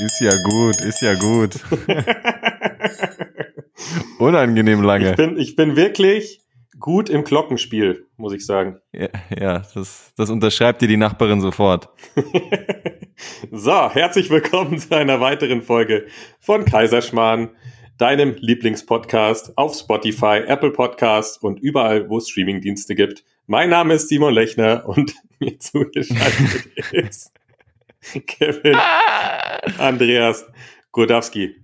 Ist ja gut, ist ja gut. Unangenehm lange. Ich bin, ich bin wirklich gut im Glockenspiel, muss ich sagen. Ja, ja das, das unterschreibt dir die Nachbarin sofort. so, herzlich willkommen zu einer weiteren Folge von Kaiserschmarrn, deinem Lieblingspodcast auf Spotify, Apple Podcasts und überall, wo es Streamingdienste gibt. Mein Name ist Simon Lechner und mir zugeschaltet ist Kevin Andreas Gurdowski.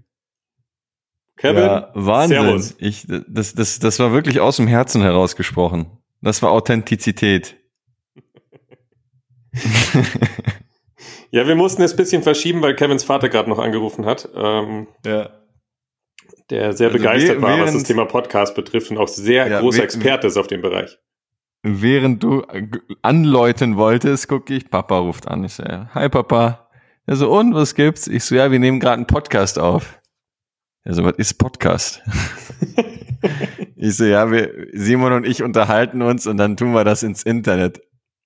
Kevin, ja, Wahnsinn. Servus. Ich, das, das, das war wirklich aus dem Herzen herausgesprochen. Das war Authentizität. ja, wir mussten es ein bisschen verschieben, weil Kevins Vater gerade noch angerufen hat. Ähm, ja. Der sehr also begeistert war, was das Thema Podcast betrifft und auch sehr ja, großer Experte ist auf dem Bereich. Während du anläuten wolltest, gucke ich, Papa ruft an. Ich so, hi Papa. Er so, und was gibt's? Ich so, ja, wir nehmen gerade einen Podcast auf. Also, was ist Podcast? ich so, ja, wir, Simon und ich unterhalten uns und dann tun wir das ins Internet.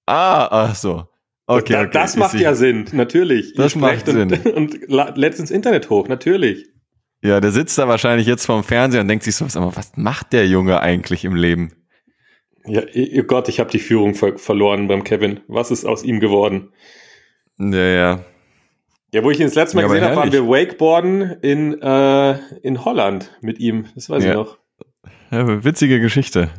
Ah, ach so. Okay, da, okay. Das macht ja Sinn, natürlich. Das macht Sinn. Und, und ins Internet hoch, natürlich. Ja, der sitzt da wahrscheinlich jetzt vorm Fernseher und denkt sich so, aber was macht der Junge eigentlich im Leben? Ja, oh Gott, ich habe die Führung ver verloren beim Kevin. Was ist aus ihm geworden? Ja, ja. Ja, wo ich ihn das letzte Mal ja, gesehen habe, waren wir Wakeboarden in, äh, in Holland mit ihm. Das weiß ja. ich noch. Ja, witzige Geschichte.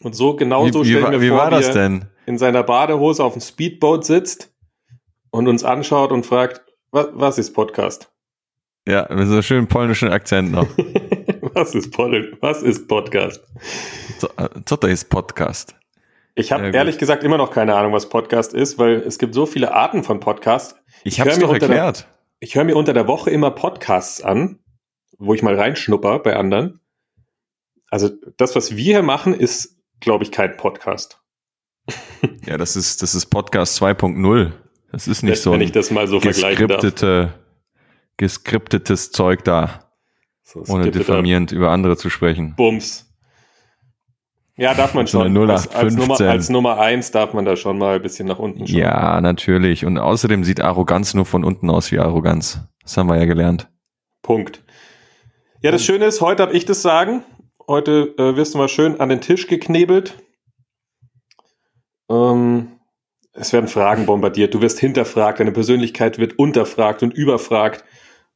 Und so, genau so stellen wir wie vor, war das denn? in seiner Badehose auf dem Speedboat sitzt und uns anschaut und fragt, was, was ist Podcast? Ja, mit so einem schönen polnischen Akzent noch. was, ist Pol was ist Podcast? Co to ist Podcast? Ich habe ehrlich gesagt immer noch keine Ahnung, was Podcast ist, weil es gibt so viele Arten von Podcast. Ich, habe es doch erklärt. Der, ich höre mir unter der Woche immer Podcasts an, wo ich mal reinschnupper bei anderen. Also das, was wir hier machen, ist, glaube ich, kein Podcast. ja, das ist, das ist Podcast 2.0. Das ist nicht wenn, so wenn ich das mal so geskriptete, geskriptetes Zeug da, so, ohne diffamierend über andere zu sprechen. Bums. Ja, darf man schon. So als, als, Nummer, als Nummer eins darf man da schon mal ein bisschen nach unten schauen. Ja, natürlich. Und außerdem sieht Arroganz nur von unten aus wie Arroganz. Das haben wir ja gelernt. Punkt. Ja, das Schöne ist, heute habe ich das Sagen. Heute äh, wirst du mal schön an den Tisch geknebelt. Ähm, es werden Fragen bombardiert. Du wirst hinterfragt. Deine Persönlichkeit wird unterfragt und überfragt.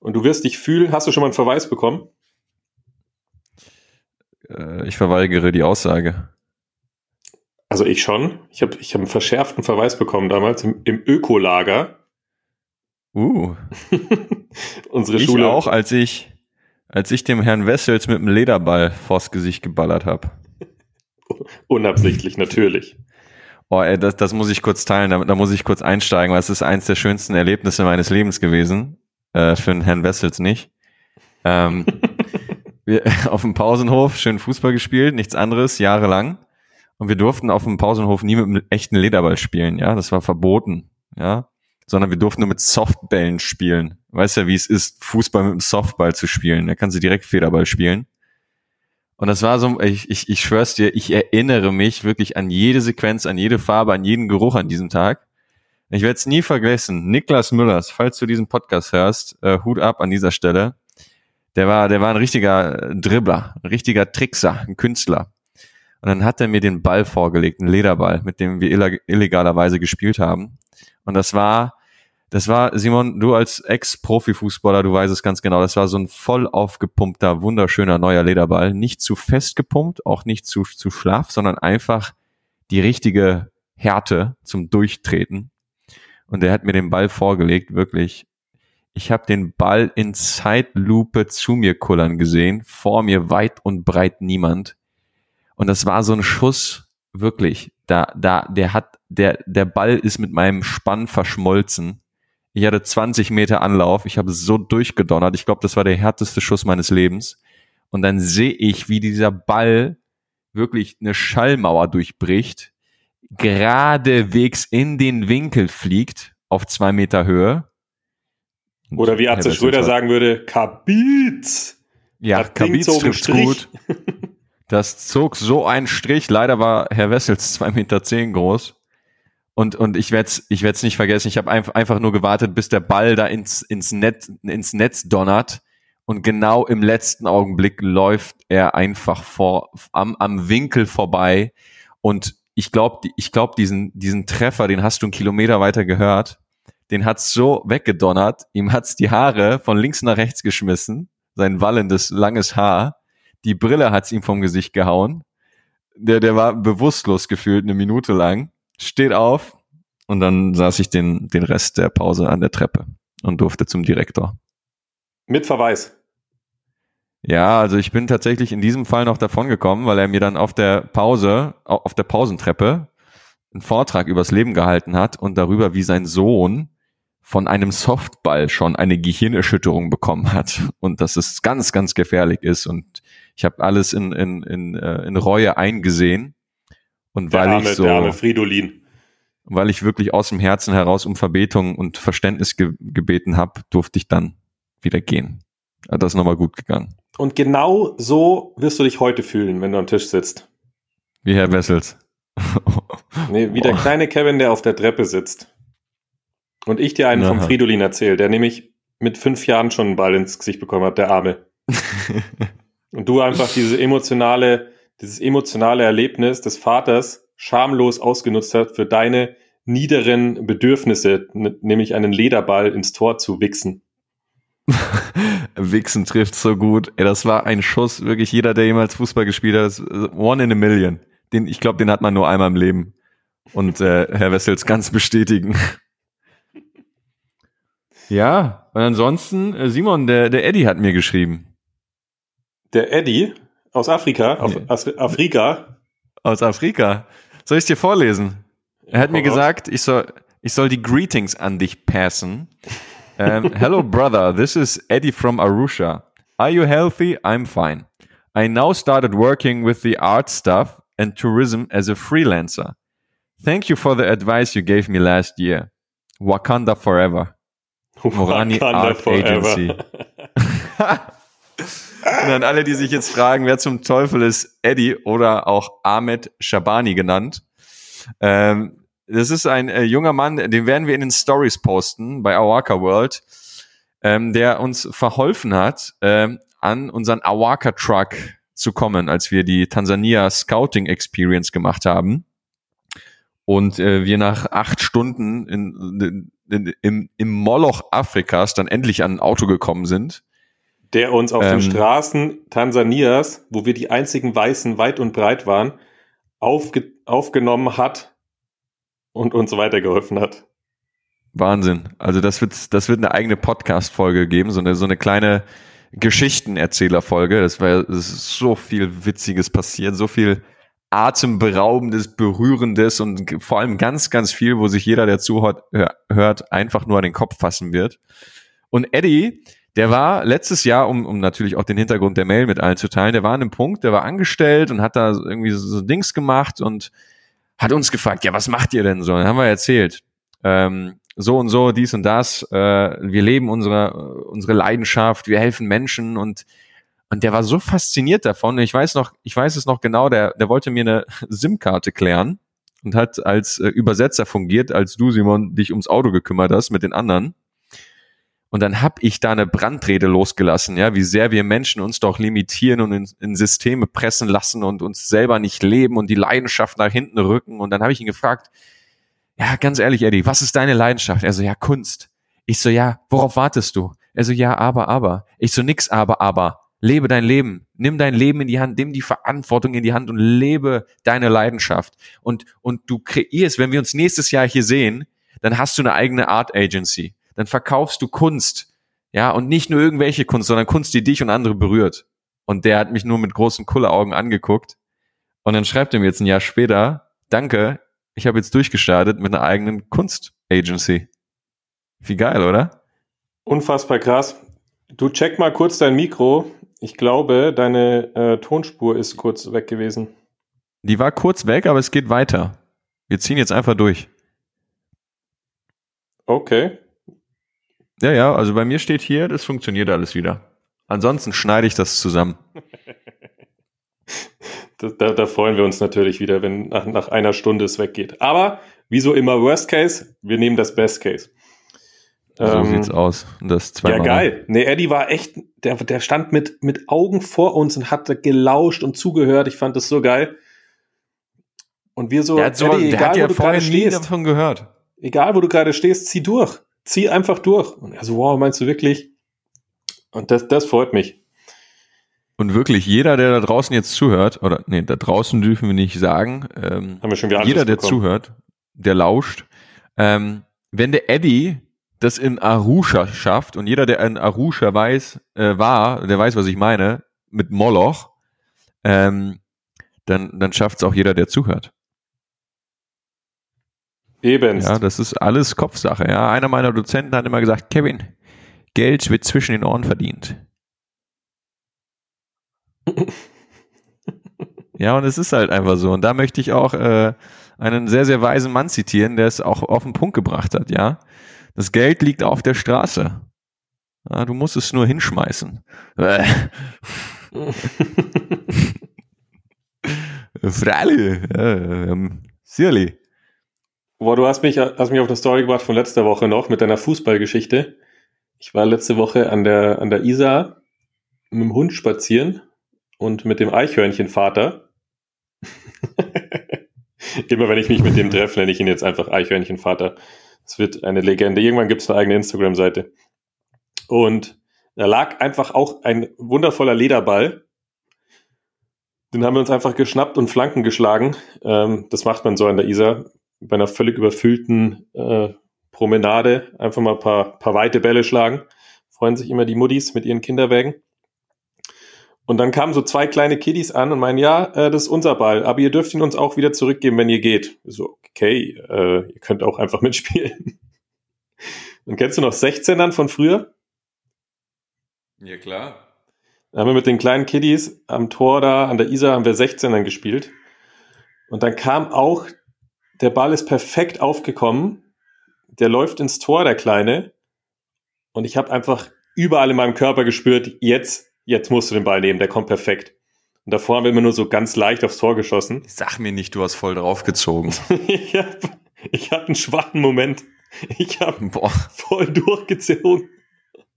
Und du wirst dich fühlen. Hast du schon mal einen Verweis bekommen? Äh, ich verweigere die Aussage. Also ich schon. Ich habe ich hab einen verschärften Verweis bekommen damals im, im Ökolager. Uh. Unsere ich Schule. auch, als ich, als ich dem Herrn Wessels mit dem Lederball vors Gesicht geballert habe. Unabsichtlich, natürlich. Oh, ey, das, das muss ich kurz teilen, da, da muss ich kurz einsteigen, weil es ist eins der schönsten Erlebnisse meines Lebens gewesen. Äh, für den Herrn Wessels nicht. Ähm, wir, auf dem Pausenhof schön Fußball gespielt, nichts anderes, jahrelang. Und wir durften auf dem Pausenhof nie mit einem echten Lederball spielen, ja, das war verboten, ja, sondern wir durften nur mit Softballen spielen. Weißt ja, wie es ist, Fußball mit einem Softball zu spielen. Da kannst du direkt Federball spielen. Und das war so, ich, ich, ich schwör's dir, ich erinnere mich wirklich an jede Sequenz, an jede Farbe, an jeden Geruch an diesem Tag. Ich werde es nie vergessen. Niklas Müllers, falls du diesen Podcast hörst, äh, Hut ab an dieser Stelle. Der war, der war ein richtiger Dribbler, ein richtiger Trickser, ein Künstler. Und dann hat er mir den Ball vorgelegt, einen Lederball, mit dem wir illegalerweise gespielt haben. Und das war, das war, Simon, du als Ex-Profi-Fußballer, du weißt es ganz genau, das war so ein voll aufgepumpter, wunderschöner neuer Lederball. Nicht zu fest gepumpt, auch nicht zu, zu schlaff, sondern einfach die richtige Härte zum Durchtreten. Und er hat mir den Ball vorgelegt, wirklich ich habe den Ball in Zeitlupe zu mir kullern gesehen, vor mir weit und breit niemand. Und das war so ein Schuss, wirklich. Da, da, der hat, der, der Ball ist mit meinem Spann verschmolzen. Ich hatte 20 Meter Anlauf, ich habe so durchgedonnert. Ich glaube, das war der härteste Schuss meines Lebens. Und dann sehe ich, wie dieser Ball wirklich eine Schallmauer durchbricht, geradewegs in den Winkel fliegt auf zwei Meter Höhe oder wie Atze Schröder sagen würde, Kabitz. Ja, Kabitz trifft gut. Das zog so einen Strich. Leider war Herr Wessels zwei Meter zehn groß. Und, und ich werde es ich werd's nicht vergessen. Ich habe einfach, einfach nur gewartet, bis der Ball da ins, ins, Netz, ins Netz donnert. Und genau im letzten Augenblick läuft er einfach vor, am, am Winkel vorbei. Und ich glaube, ich glaub, diesen, diesen Treffer, den hast du einen Kilometer weiter gehört. Den hat's so weggedonnert. Ihm hat's die Haare von links nach rechts geschmissen. Sein wallendes, langes Haar. Die Brille hat's ihm vom Gesicht gehauen. Der, der war bewusstlos gefühlt eine Minute lang steht auf und dann saß ich den, den Rest der Pause an der Treppe und durfte zum Direktor. Mit Verweis. Ja, also ich bin tatsächlich in diesem Fall noch davon gekommen, weil er mir dann auf der Pause, auf der Pausentreppe einen Vortrag übers Leben gehalten hat und darüber, wie sein Sohn von einem Softball schon eine Gehirnerschütterung bekommen hat und dass es ganz, ganz gefährlich ist. Und ich habe alles in, in, in, äh, in Reue eingesehen und der weil arme, ich so, der arme Fridolin. weil ich wirklich aus dem Herzen heraus um Verbetung und Verständnis ge gebeten habe, durfte ich dann wieder gehen. Das ist nochmal gut gegangen. Und genau so wirst du dich heute fühlen, wenn du am Tisch sitzt. Wie Herr Wessels. nee, wie der kleine Kevin, der auf der Treppe sitzt. Und ich dir einen Aha. vom Fridolin erzähle, der nämlich mit fünf Jahren schon einen Ball ins Gesicht bekommen hat, der Arme. und du einfach diese emotionale dieses emotionale Erlebnis des Vaters schamlos ausgenutzt hat für deine niederen Bedürfnisse, nämlich einen Lederball ins Tor zu wichsen. wichsen trifft so gut. Ey, das war ein Schuss, wirklich jeder, der jemals Fußball gespielt hat, ist one in a million. Den, ich glaube, den hat man nur einmal im Leben. Und äh, Herr Wessels ganz bestätigen. ja, und ansonsten, äh, Simon, der, der Eddie hat mir geschrieben. Der Eddie? Aus Afrika? Auf Afrika? Aus Afrika. Soll ich es dir vorlesen? Er hat mir gesagt, ich soll, ich soll die Greetings an dich passen. Um, hello, brother. This is Eddie from Arusha. Are you healthy? I'm fine. I now started working with the art stuff and tourism as a freelancer. Thank you for the advice you gave me last year. Wakanda forever. Morani Wakanda Art forever. Agency. Und an alle, die sich jetzt fragen, wer zum Teufel ist Eddie oder auch Ahmed Shabani genannt. Ähm, das ist ein äh, junger Mann, den werden wir in den Stories posten bei Awaka World, ähm, der uns verholfen hat, ähm, an unseren Awaka Truck zu kommen, als wir die Tansania Scouting Experience gemacht haben. Und äh, wir nach acht Stunden in, in, in, im, im Moloch Afrikas dann endlich an ein Auto gekommen sind der uns auf ähm, den Straßen Tansanias, wo wir die einzigen Weißen weit und breit waren, aufge aufgenommen hat und uns weitergeholfen hat. Wahnsinn. Also das wird, das wird eine eigene Podcast-Folge geben, so eine, so eine kleine Geschichtenerzählerfolge. Das war das ist so viel Witziges passiert, so viel atemberaubendes, berührendes und vor allem ganz, ganz viel, wo sich jeder, der zuhört, hört, einfach nur an den Kopf fassen wird. Und Eddie, der war letztes Jahr, um, um natürlich auch den Hintergrund der Mail mit allen zu teilen, der war an einem Punkt, der war angestellt und hat da irgendwie so, so Dings gemacht und hat uns gefragt, ja, was macht ihr denn so? Dann haben wir erzählt, ähm, so und so, dies und das, äh, wir leben unsere, unsere Leidenschaft, wir helfen Menschen und und der war so fasziniert davon. Ich weiß noch, ich weiß es noch genau, der, der wollte mir eine SIM-Karte klären und hat als äh, Übersetzer fungiert, als du, Simon, dich ums Auto gekümmert hast mit den anderen. Und dann habe ich da eine Brandrede losgelassen, ja, wie sehr wir Menschen uns doch limitieren und in, in, Systeme pressen lassen und uns selber nicht leben und die Leidenschaft nach hinten rücken. Und dann habe ich ihn gefragt, ja, ganz ehrlich, Eddie, was ist deine Leidenschaft? Er so, ja, Kunst. Ich so, ja, worauf wartest du? Er so, ja, aber, aber. Ich so, nix, aber, aber. Lebe dein Leben. Nimm dein Leben in die Hand. Nimm die Verantwortung in die Hand und lebe deine Leidenschaft. Und, und du kreierst, wenn wir uns nächstes Jahr hier sehen, dann hast du eine eigene Art Agency dann verkaufst du Kunst. Ja, und nicht nur irgendwelche Kunst, sondern Kunst, die dich und andere berührt. Und der hat mich nur mit großen Kulleraugen angeguckt. Und dann schreibt er mir jetzt ein Jahr später, danke, ich habe jetzt durchgestartet mit einer eigenen Kunst-Agency. Wie geil, oder? Unfassbar krass. Du check mal kurz dein Mikro. Ich glaube, deine äh, Tonspur ist kurz weg gewesen. Die war kurz weg, aber es geht weiter. Wir ziehen jetzt einfach durch. Okay. Ja, ja, also bei mir steht hier, das funktioniert alles wieder. Ansonsten schneide ich das zusammen. da, da, freuen wir uns natürlich wieder, wenn nach, nach einer Stunde es weggeht. Aber Wieso immer Worst Case? Wir nehmen das Best Case. So ähm, sieht's aus. Das zweimal. Ja, geil. Nee, Eddie war echt, der, der stand mit, mit Augen vor uns und hat gelauscht und zugehört. Ich fand das so geil. Und wir so, der hat, so, Eddie, der egal, hat wo ja du vorher gerade stehst, davon gehört. egal wo du gerade stehst, zieh durch. Zieh einfach durch. Und er so, wow, meinst du wirklich? Und das, das freut mich. Und wirklich, jeder, der da draußen jetzt zuhört, oder nee, da draußen dürfen wir nicht sagen, ähm, Haben wir schon wieder jeder, der bekommen. zuhört, der lauscht, ähm, wenn der Eddie das in Arusha schafft und jeder, der in Arusha weiß, äh, war, der weiß, was ich meine, mit Moloch, ähm, dann, dann schafft es auch jeder, der zuhört. Eben. Ja, das ist alles Kopfsache. Ja, einer meiner Dozenten hat immer gesagt, Kevin, Geld wird zwischen den Ohren verdient. ja, und es ist halt einfach so. Und da möchte ich auch äh, einen sehr, sehr weisen Mann zitieren, der es auch auf den Punkt gebracht hat, ja. Das Geld liegt auf der Straße. Ja, du musst es nur hinschmeißen. Äh. Freilich. Ja, ähm, Sirli. Boah, du hast mich, hast mich auf eine Story gebracht von letzter Woche noch mit deiner Fußballgeschichte. Ich war letzte Woche an der, an der Isar mit dem Hund spazieren und mit dem Eichhörnchenvater. Immer wenn ich mich mit dem treffe, nenne ich ihn jetzt einfach Eichhörnchenvater. Es wird eine Legende. Irgendwann gibt es eine eigene Instagram-Seite. Und da lag einfach auch ein wundervoller Lederball. Den haben wir uns einfach geschnappt und Flanken geschlagen. Ähm, das macht man so an der Isar bei einer völlig überfüllten äh, Promenade. Einfach mal ein paar, paar weite Bälle schlagen. Freuen sich immer die Muddis mit ihren Kinderwägen. Und dann kamen so zwei kleine Kiddies an und meinen, ja, äh, das ist unser Ball, aber ihr dürft ihn uns auch wieder zurückgeben, wenn ihr geht. So, okay, äh, ihr könnt auch einfach mitspielen. Und kennst du noch 16ern von früher? Ja, klar. Da haben wir mit den kleinen Kiddies am Tor da, an der Isar haben wir 16ern gespielt. Und dann kam auch, der Ball ist perfekt aufgekommen. Der läuft ins Tor, der Kleine. Und ich habe einfach überall in meinem Körper gespürt, jetzt jetzt musst du den Ball nehmen, der kommt perfekt. Und davor haben wir immer nur so ganz leicht aufs Tor geschossen. Sag mir nicht, du hast voll draufgezogen. ich hab, ich hatte einen schwachen Moment. Ich habe voll durchgezogen.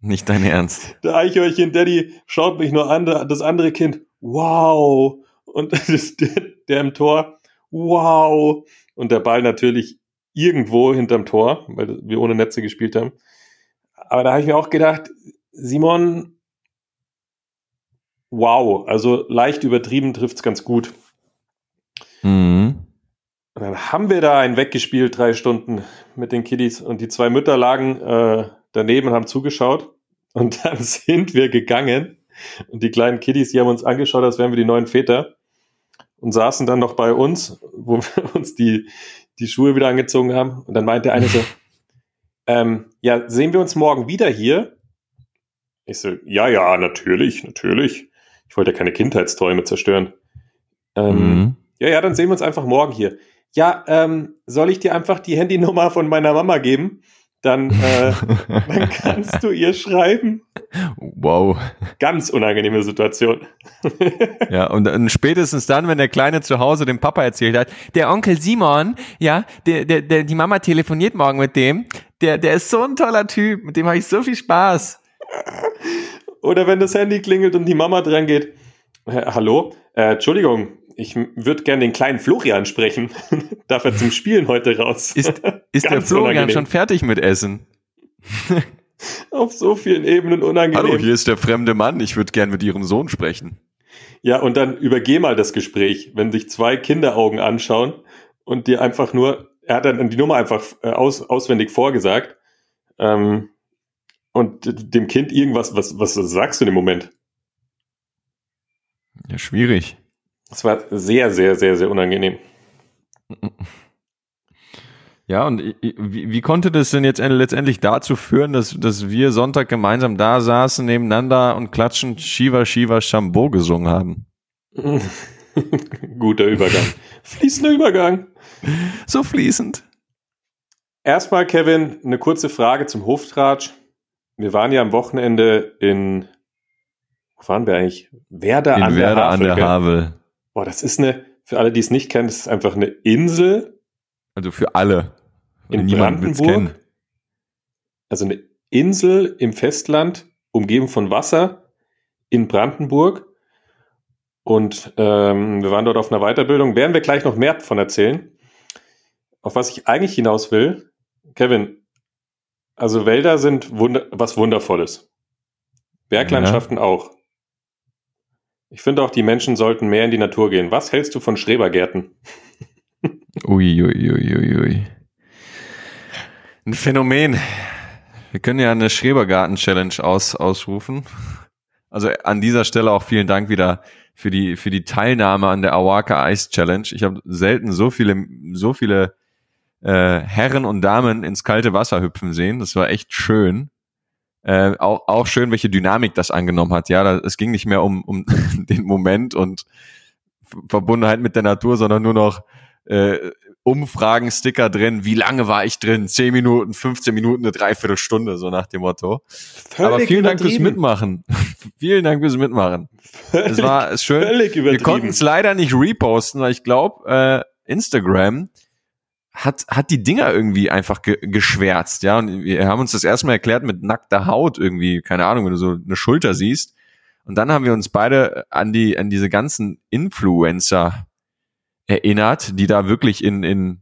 Nicht dein Ernst. Der Eichhörnchen Daddy schaut mich nur an, das andere Kind, wow. Und das, der, der im Tor, wow. Und der Ball natürlich irgendwo hinterm Tor, weil wir ohne Netze gespielt haben. Aber da habe ich mir auch gedacht, Simon, wow, also leicht übertrieben trifft's ganz gut. Mhm. Und dann haben wir da einen weggespielt, drei Stunden mit den Kiddies und die zwei Mütter lagen äh, daneben und haben zugeschaut. Und dann sind wir gegangen und die kleinen Kiddies, die haben uns angeschaut, als wären wir die neuen Väter und saßen dann noch bei uns, wo wir uns die, die Schuhe wieder angezogen haben. Und dann meinte der eine so, ähm, ja, sehen wir uns morgen wieder hier? Ich so, ja, ja, natürlich, natürlich. Ich wollte ja keine Kindheitsträume zerstören. Ähm, Mhm. Ja, ja, dann sehen wir uns einfach morgen hier. Ja, ähm, soll ich dir einfach die Handynummer von meiner Mama geben? Dann, äh, dann kannst du ihr schreiben. Wow. Ganz unangenehme Situation. Ja, und dann spätestens dann, wenn der Kleine zu Hause dem Papa erzählt hat, der Onkel Simon, ja, der, der, der, die Mama telefoniert morgen mit dem, der, der ist so ein toller Typ, mit dem habe ich so viel Spaß. Oder wenn das Handy klingelt und die Mama dran geht. Äh, hallo? Äh, Entschuldigung, ich würde gerne den kleinen Florian sprechen. Darf er zum Spielen heute raus? Ist, ist der Florian unangenehm. schon fertig mit Essen? Auf so vielen Ebenen unangenehm. Hallo, hier ist der fremde Mann, ich würde gern mit Ihrem Sohn sprechen. Ja, und dann übergeh mal das Gespräch, wenn sich zwei Kinderaugen anschauen und dir einfach nur, er hat dann die Nummer einfach äh, aus, auswendig vorgesagt ähm, und dem Kind irgendwas, was, was sagst du in dem Moment? Ja, schwierig. Das war sehr, sehr, sehr, sehr unangenehm. Ja, und wie, wie konnte das denn jetzt en- letztendlich dazu führen, dass, dass wir Sonntag gemeinsam da saßen nebeneinander und klatschend Shiva Shiva Shambho gesungen haben? Guter Übergang. Fließender Übergang. So fließend. Erstmal, Kevin, eine kurze Frage zum Hoftratsch. Wir waren ja am Wochenende in, wo waren wir eigentlich? Werder In an Werder der an Havel. der gell? Havel. Boah, das ist eine, für alle, die es nicht kennen, das ist einfach eine Insel Also für alle. In kennen. Brandenburg, also eine Insel im Festland, umgeben von Wasser in Brandenburg. Und ähm, wir waren dort auf einer Weiterbildung. Werden wir gleich noch mehr von erzählen. Auf was ich eigentlich hinaus will, Kevin, also Wälder sind wunder was Wundervolles. Berglandschaften auch. Ich finde auch, die Menschen sollten mehr in die Natur gehen. Was hältst du von Schrebergärten? Ui, ui, ui, ui, ui. Ein Phänomen. Wir können ja eine Schrebergarten-Challenge aus, ausrufen. Also an dieser Stelle auch vielen Dank wieder für die, für die Teilnahme an der Awaka Ice Challenge. Ich habe selten so viele, so viele äh, Herren und Damen ins kalte Wasser hüpfen sehen. Das war echt schön. Äh, auch, auch schön, welche Dynamik das angenommen hat. Ja, da, es ging nicht mehr um, um den Moment und Verbundenheit mit der Natur, sondern nur noch äh, Umfragen, Sticker drin. Wie lange war ich drin? Zehn Minuten, 15 Minuten, eine Dreiviertelstunde, so nach dem Motto. Völlig Aber vielen Dank fürs. Mitmachen. vielen Dank fürs Mitmachen. Es war es ist schön. Völlig Wir konnten es leider nicht reposten, weil ich glaube, äh, Instagram hat, hat die Dinger irgendwie einfach ge geschwärzt, ja. Und wir haben uns das erstmal erklärt mit nackter Haut irgendwie, keine Ahnung, wenn du so eine Schulter siehst. Und dann haben wir uns beide an die, an diese ganzen Influencer erinnert, die da wirklich in, in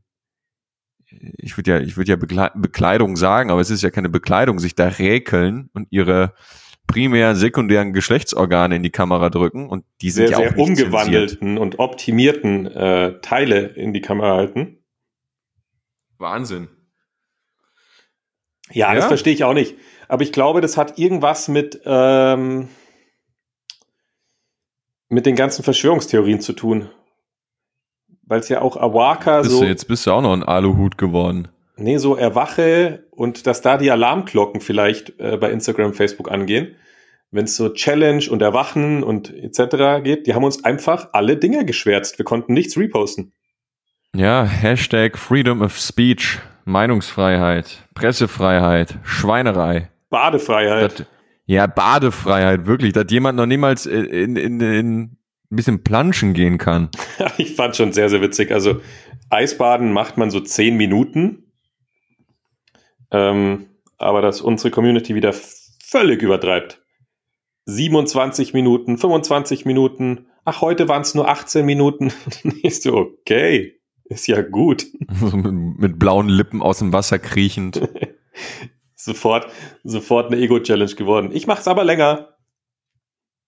ich würde ja, ich würde ja Bekle Bekleidung sagen, aber es ist ja keine Bekleidung, sich da räkeln und ihre primären, sekundären Geschlechtsorgane in die Kamera drücken und die sind sehr, ja auch sehr nicht zensiert. umgewandelten und optimierten äh, Teile in die Kamera halten. Wahnsinn. Ja, Ja? das verstehe ich auch nicht. Aber ich glaube, das hat irgendwas mit, ähm, mit den ganzen Verschwörungstheorien zu tun. Weil es ja auch Awaka Bist so, du, jetzt bist du auch noch ein Aluhut geworden. nee, so erwache und dass da die Alarmglocken vielleicht äh, bei Instagram, Facebook angehen. Wenn es so Challenge und Erwachen und etc. geht, die haben uns einfach alle Dinge geschwärzt. Wir konnten nichts reposten. Ja, Hashtag Freedom of Speech, Meinungsfreiheit, Pressefreiheit, Schweinerei. Badefreiheit. Das, ja, Badefreiheit, wirklich, dass jemand noch niemals in, in, in, in ein bisschen planschen gehen kann. Ich fand schon sehr, sehr witzig. Also Eisbaden macht man so zehn Minuten. Ähm, aber dass unsere Community wieder völlig übertreibt. 27 Minuten, 25 Minuten. Ach, heute waren es nur 18 Minuten. Okay, ist ja gut. So mit, mit blauen Lippen aus dem Wasser kriechend. Sofort, sofort eine Ego-Challenge geworden. Ich mach's aber länger.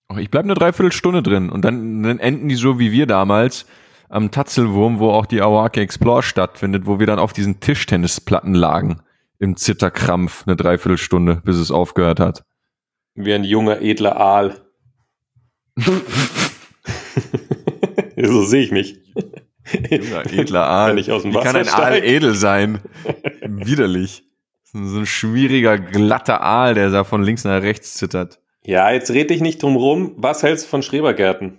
Oh, Ich bleib eine Dreiviertelstunde drin und dann, dann enden die so wie wir damals am Tatzelwurm, wo auch die Awake Explore stattfindet, wo wir dann auf diesen Tischtennisplatten lagen im Zitterkrampf eine Dreiviertelstunde, bis es aufgehört hat. Wie ein junger, edler Aal. so sehe ich mich. Junger, edler Aal. Wenn ich aus dem Wie kann Wasser ein Aal steige. edel sein? Widerlich. So ein schwieriger, glatter Aal, der da von links nach rechts zittert. Ja, jetzt red dich nicht drum rum. Was hältst du von Schrebergärten?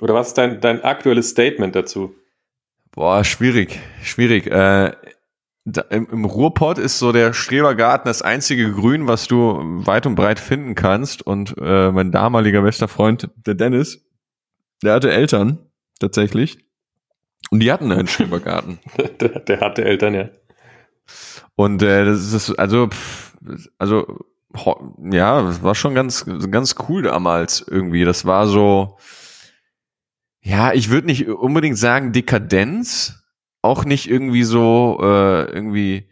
Oder was ist dein, dein aktuelles Statement dazu? Boah, schwierig, schwierig. Äh, da, im, Im Ruhrpott ist so der Strebergarten das einzige Grün, was du weit und breit finden kannst. Und äh, mein damaliger bester Freund, der Dennis, der hatte Eltern tatsächlich. Und die hatten einen Strebergarten. der, der hatte Eltern, ja. Und äh, das ist also, pff, also ja, das war schon ganz, ganz cool damals irgendwie. Das war so, ja, ich würde nicht unbedingt sagen Dekadenz, auch nicht irgendwie so äh, irgendwie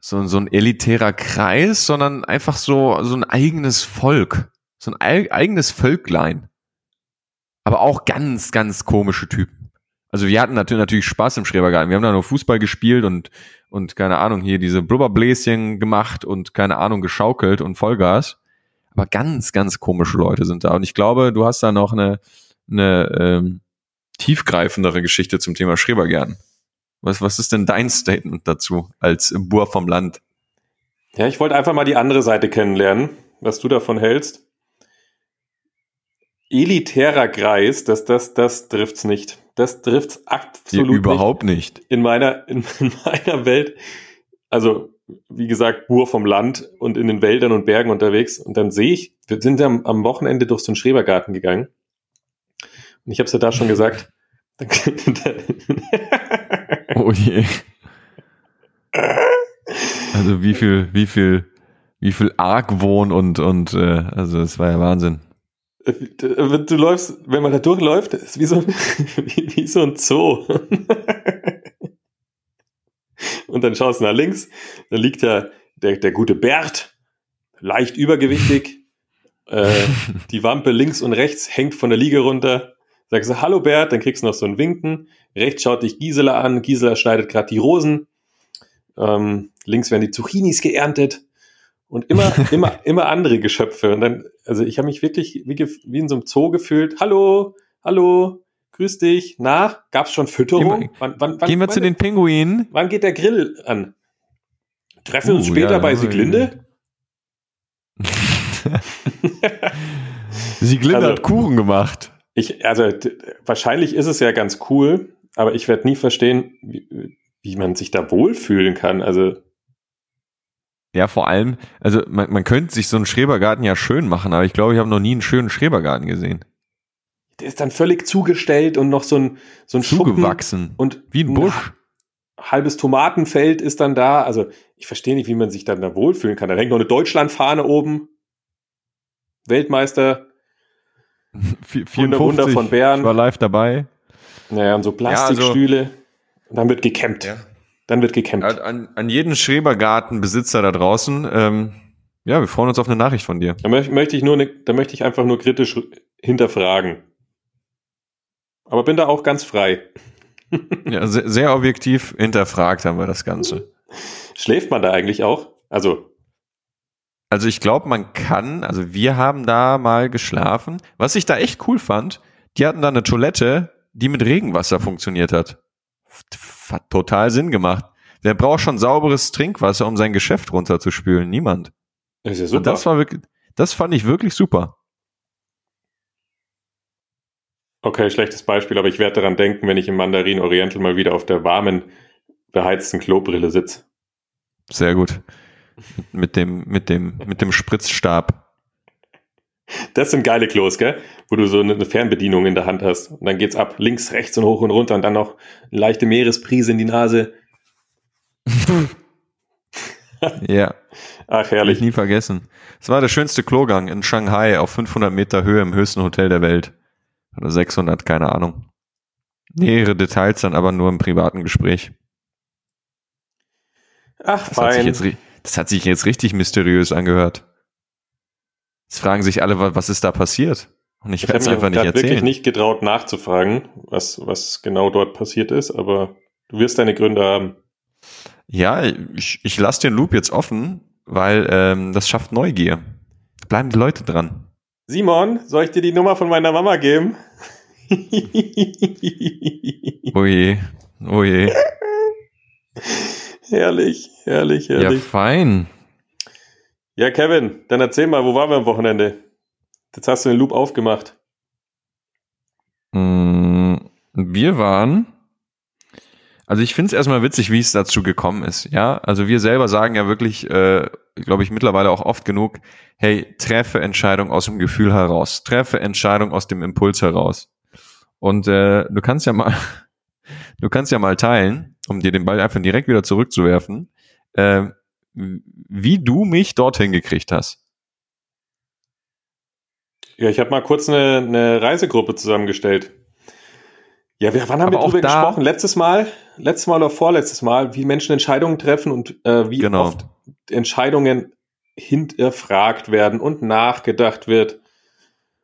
so, so ein elitärer Kreis, sondern einfach so so ein eigenes Volk, so ein eig eigenes Völklein. Aber auch ganz, ganz komische Typen. Also wir hatten natürlich, Spaß im Schrebergarten. Wir haben da nur Fußball gespielt und und keine Ahnung, hier diese Blubberbläschen gemacht und keine Ahnung, geschaukelt und Vollgas. Aber ganz, ganz komische Leute sind da. Und ich glaube, du hast da noch eine, eine ähm, tiefgreifendere Geschichte zum Thema Schrebergärten. Was, was ist denn dein Statement dazu als Bur vom Land? Ja, ich wollte einfach mal die andere Seite kennenlernen, was du davon hältst. Elitärer Kreis, das, das, das trifft's nicht. Das trifft's Hier absolut nicht. überhaupt nicht. in meiner, in, in meiner Welt, also wie gesagt, Bur vom Land und in den Wäldern und Bergen unterwegs. Und dann sehe ich, wir sind am, am Wochenende durch so einen Schrebergarten gegangen. Und ich habe es ja da schon gesagt. Oh je. Also wie viel, wie viel, wie viel Argwohn und, und äh, also es war ja Wahnsinn. Du läufst, wenn man da durchläuft, ist wie so, wie, wie so ein Zoo. Und dann schaust du nach links, da liegt ja der, der gute Bert, leicht übergewichtig. äh, die Wampe links und rechts hängt von der Liege runter. Sagst du, hallo Bert, dann kriegst du noch so ein Winken. Rechts schaut dich Gisela an. Gisela schneidet gerade die Rosen. Ähm, links werden die Zucchinis geerntet und immer, immer, immer andere Geschöpfe. Und dann, also ich habe mich wirklich wie, wie, in so einem Zoo gefühlt. Hallo, hallo, grüß dich. Na, gab's schon Fütterung? Gehen wir, wann, wann, wann, Gehen wir zu den Pinguinen. Wann geht der Grill an? Treffen wir uh, uns später ja, bei Sieglinde? Sieglinde also, hat Kuchen gemacht. Ich, also wahrscheinlich ist es ja ganz cool, aber ich werde nie verstehen, wie, wie man sich da wohlfühlen kann. Also ja, vor allem, also man, man könnte sich so einen Schrebergarten ja schön machen, aber ich glaube, ich habe noch nie einen schönen Schrebergarten gesehen. Der ist dann völlig zugestellt und noch so ein, so ein Zugewachsen. Schuppen und wie ein Busch. Ein halbes Tomatenfeld ist dann da. Also ich verstehe nicht, wie man sich dann da wohlfühlen kann. Da hängt noch eine Deutschlandfahne oben. Weltmeister. 54, Wunder, Wunder von Bern. Ich war live dabei. Naja, und so Plastikstühle. Ja, also, und dann wird gecampt. Ja. Dann wird gecampt. An, an jeden Schrebergartenbesitzer da draußen, ähm, ja, wir freuen uns auf eine Nachricht von dir. Da möchte ich nur, ne, da möchte ich einfach nur kritisch hinterfragen. Aber bin da auch ganz frei. ja, sehr, sehr objektiv hinterfragt haben wir das Ganze. Schläft man da eigentlich auch? Also. Also ich glaube, man kann, also wir haben da mal geschlafen. Was ich da echt cool fand, die hatten da eine Toilette, die mit Regenwasser funktioniert hat hat total Sinn gemacht. Wer braucht schon sauberes Trinkwasser, um sein Geschäft runterzuspülen? Niemand. Das ist ja super. Und das war wirklich, das fand ich wirklich super. Okay, schlechtes Beispiel, aber ich werde daran denken, wenn ich im Mandarin Oriental mal wieder auf der warmen, beheizten Klobrille sitze. Sehr gut. Mit dem, mit dem, mit dem Spritzstab. Das sind geile Klos, gell? Wo du so eine Fernbedienung in der Hand hast. Und dann geht's ab, links, rechts und hoch und runter und dann noch eine leichte Meeresprise in die Nase. ja. Ach, herrlich. Ich nie vergessen. Es war der schönste Klogang in Shanghai auf 500 Meter Höhe im höchsten Hotel der Welt. Oder 600, keine Ahnung. Nähere Details dann aber nur im privaten Gespräch. Ach, das fein. Hat jetzt, das hat sich jetzt richtig mysteriös angehört. Jetzt fragen sich alle, was ist da passiert? Und ich, ich werde es einfach nicht erzählen. Ich habe wirklich nicht getraut nachzufragen, was, was genau dort passiert ist, aber du wirst deine Gründe haben. Ja, ich, ich lasse den Loop jetzt offen, weil ähm, das schafft Neugier. Bleiben die Leute dran. Simon, soll ich dir die Nummer von meiner Mama geben? oh je, oh je. herrlich, herrlich, herrlich. Ja, fein. Ja, Kevin, dann erzähl mal, wo waren wir am Wochenende? Jetzt hast du den Loop aufgemacht. Mm, wir waren. Also ich finde es erstmal witzig, wie es dazu gekommen ist. Ja, also wir selber sagen ja wirklich, äh, glaube ich, mittlerweile auch oft genug, hey, treffe Entscheidung aus dem Gefühl heraus, treffe Entscheidung aus dem Impuls heraus. Und äh, du kannst ja mal, du kannst ja mal teilen, um dir den Ball einfach direkt wieder zurückzuwerfen. Äh, wie du mich dorthin gekriegt hast. Ja, ich habe mal kurz eine, eine, Reisegruppe zusammengestellt. Ja, wir, wann haben Aber wir darüber gesprochen? Letztes Mal? Letztes Mal oder vorletztes Mal, wie Menschen Entscheidungen treffen und äh, wie genau. oft Entscheidungen hinterfragt werden und nachgedacht wird.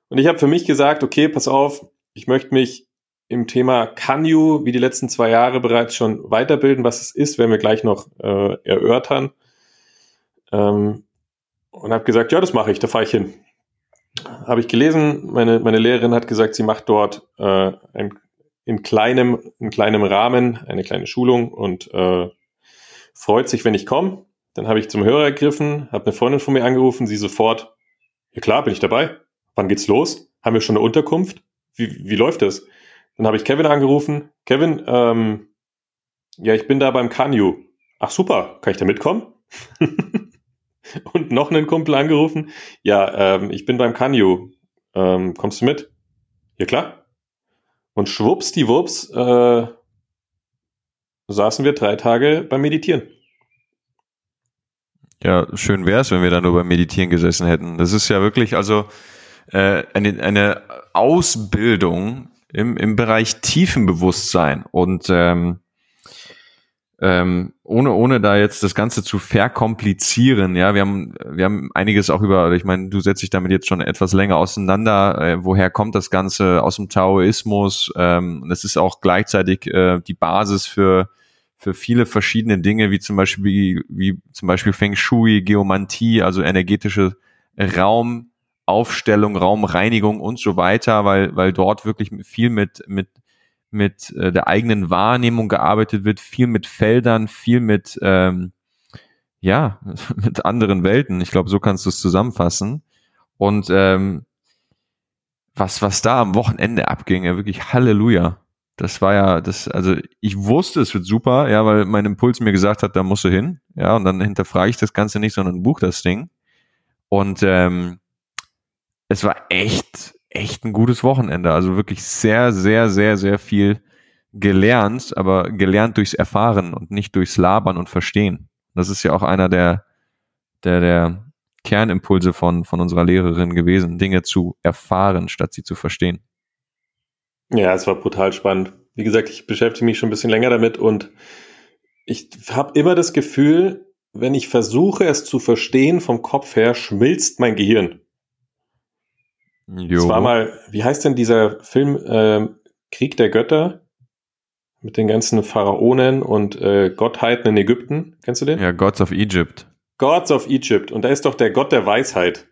Und ich habe für mich gesagt, okay, pass auf, ich möchte mich im Thema Canyu, wie die letzten zwei Jahre bereits schon weiterbilden. Was es ist, werden wir gleich noch äh, erörtern. Ähm, und habe gesagt, ja, das mache ich, da fahre ich hin. Habe ich gelesen, meine, meine Lehrerin hat gesagt, sie macht dort äh, ein, in, kleinem, in kleinem Rahmen eine kleine Schulung und äh, freut sich, wenn ich komme. Dann habe ich zum Hörer ergriffen, habe eine Freundin von mir angerufen, sie sofort, ja klar, bin ich dabei. Wann geht's los? Haben wir schon eine Unterkunft? Wie, wie läuft das? Dann habe ich Kevin angerufen. Kevin, ähm, ja, ich bin da beim Canyu. Ach super, kann ich da mitkommen? und noch einen Kumpel angerufen. Ja, ähm, ich bin beim Kanyu. Ähm, kommst du mit? Ja, klar. Und schwupps die Wups, äh, saßen wir drei Tage beim Meditieren. Ja, schön wäre es, wenn wir da nur beim Meditieren gesessen hätten. Das ist ja wirklich also äh, eine, eine Ausbildung im, im Bereich Tiefenbewusstsein und ähm, ähm, ohne, ohne da jetzt das Ganze zu verkomplizieren, ja, wir haben, wir haben einiges auch über, ich meine, du setzt dich damit jetzt schon etwas länger auseinander, äh, woher kommt das Ganze? Aus dem Taoismus, ähm, das ist auch gleichzeitig äh, die Basis für, für viele verschiedene Dinge, wie zum Beispiel, wie, wie zum Beispiel Feng Shui, Geomantie, also energetische Raumaufstellung, Raumreinigung und so weiter, weil, weil dort wirklich viel mit, mit mit äh, der eigenen Wahrnehmung gearbeitet wird, viel mit Feldern, viel mit ähm, ja mit anderen Welten. Ich glaube, so kannst du es zusammenfassen. Und ähm, was was da am Wochenende abging, ja wirklich Halleluja. Das war ja das, also ich wusste, es wird super, ja, weil mein Impuls mir gesagt hat, da musst du hin, ja, und dann hinterfrage ich das Ganze nicht, sondern buch das Ding. Und ähm, es war echt echt ein gutes Wochenende. Also wirklich sehr, sehr, sehr, sehr viel gelernt, aber gelernt durchs Erfahren und nicht durchs Labern und Verstehen. Das ist ja auch einer der, der, der Kernimpulse von, von unserer Lehrerin gewesen, Dinge zu erfahren, statt sie zu verstehen. Ja, es war brutal spannend. Wie gesagt, ich beschäftige mich schon ein bisschen länger damit und ich habe immer das Gefühl, wenn ich versuche, es zu verstehen vom Kopf her, schmilzt mein Gehirn. Jo. Es war mal, wie heißt denn dieser Film äh, Krieg der Götter? Mit den ganzen Pharaonen und äh, Gottheiten in Ägypten. Kennst du den? Ja, Gods of Egypt. Gods of Egypt. Und da ist doch der Gott der Weisheit.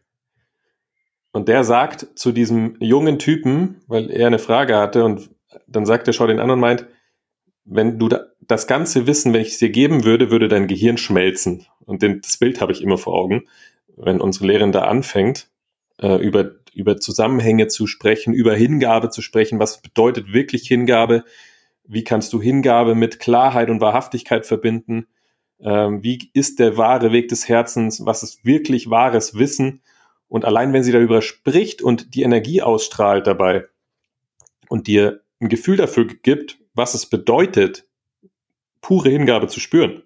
Und der sagt zu diesem jungen Typen, weil er eine Frage hatte, und dann sagt er, schau den an und meint, wenn du da, das ganze Wissen, wenn ich es dir geben würde, würde dein Gehirn schmelzen. Und den, das Bild habe ich immer vor Augen, wenn unsere Lehrerin da anfängt, äh, über über Zusammenhänge zu sprechen, über Hingabe zu sprechen. Was bedeutet wirklich Hingabe? Wie kannst du Hingabe mit Klarheit und Wahrhaftigkeit verbinden? Ähm, wie ist der wahre Weg des Herzens? Was ist wirklich wahres Wissen? Und allein wenn sie darüber spricht und die Energie ausstrahlt dabei und dir ein Gefühl dafür gibt, was es bedeutet, pure Hingabe zu spüren,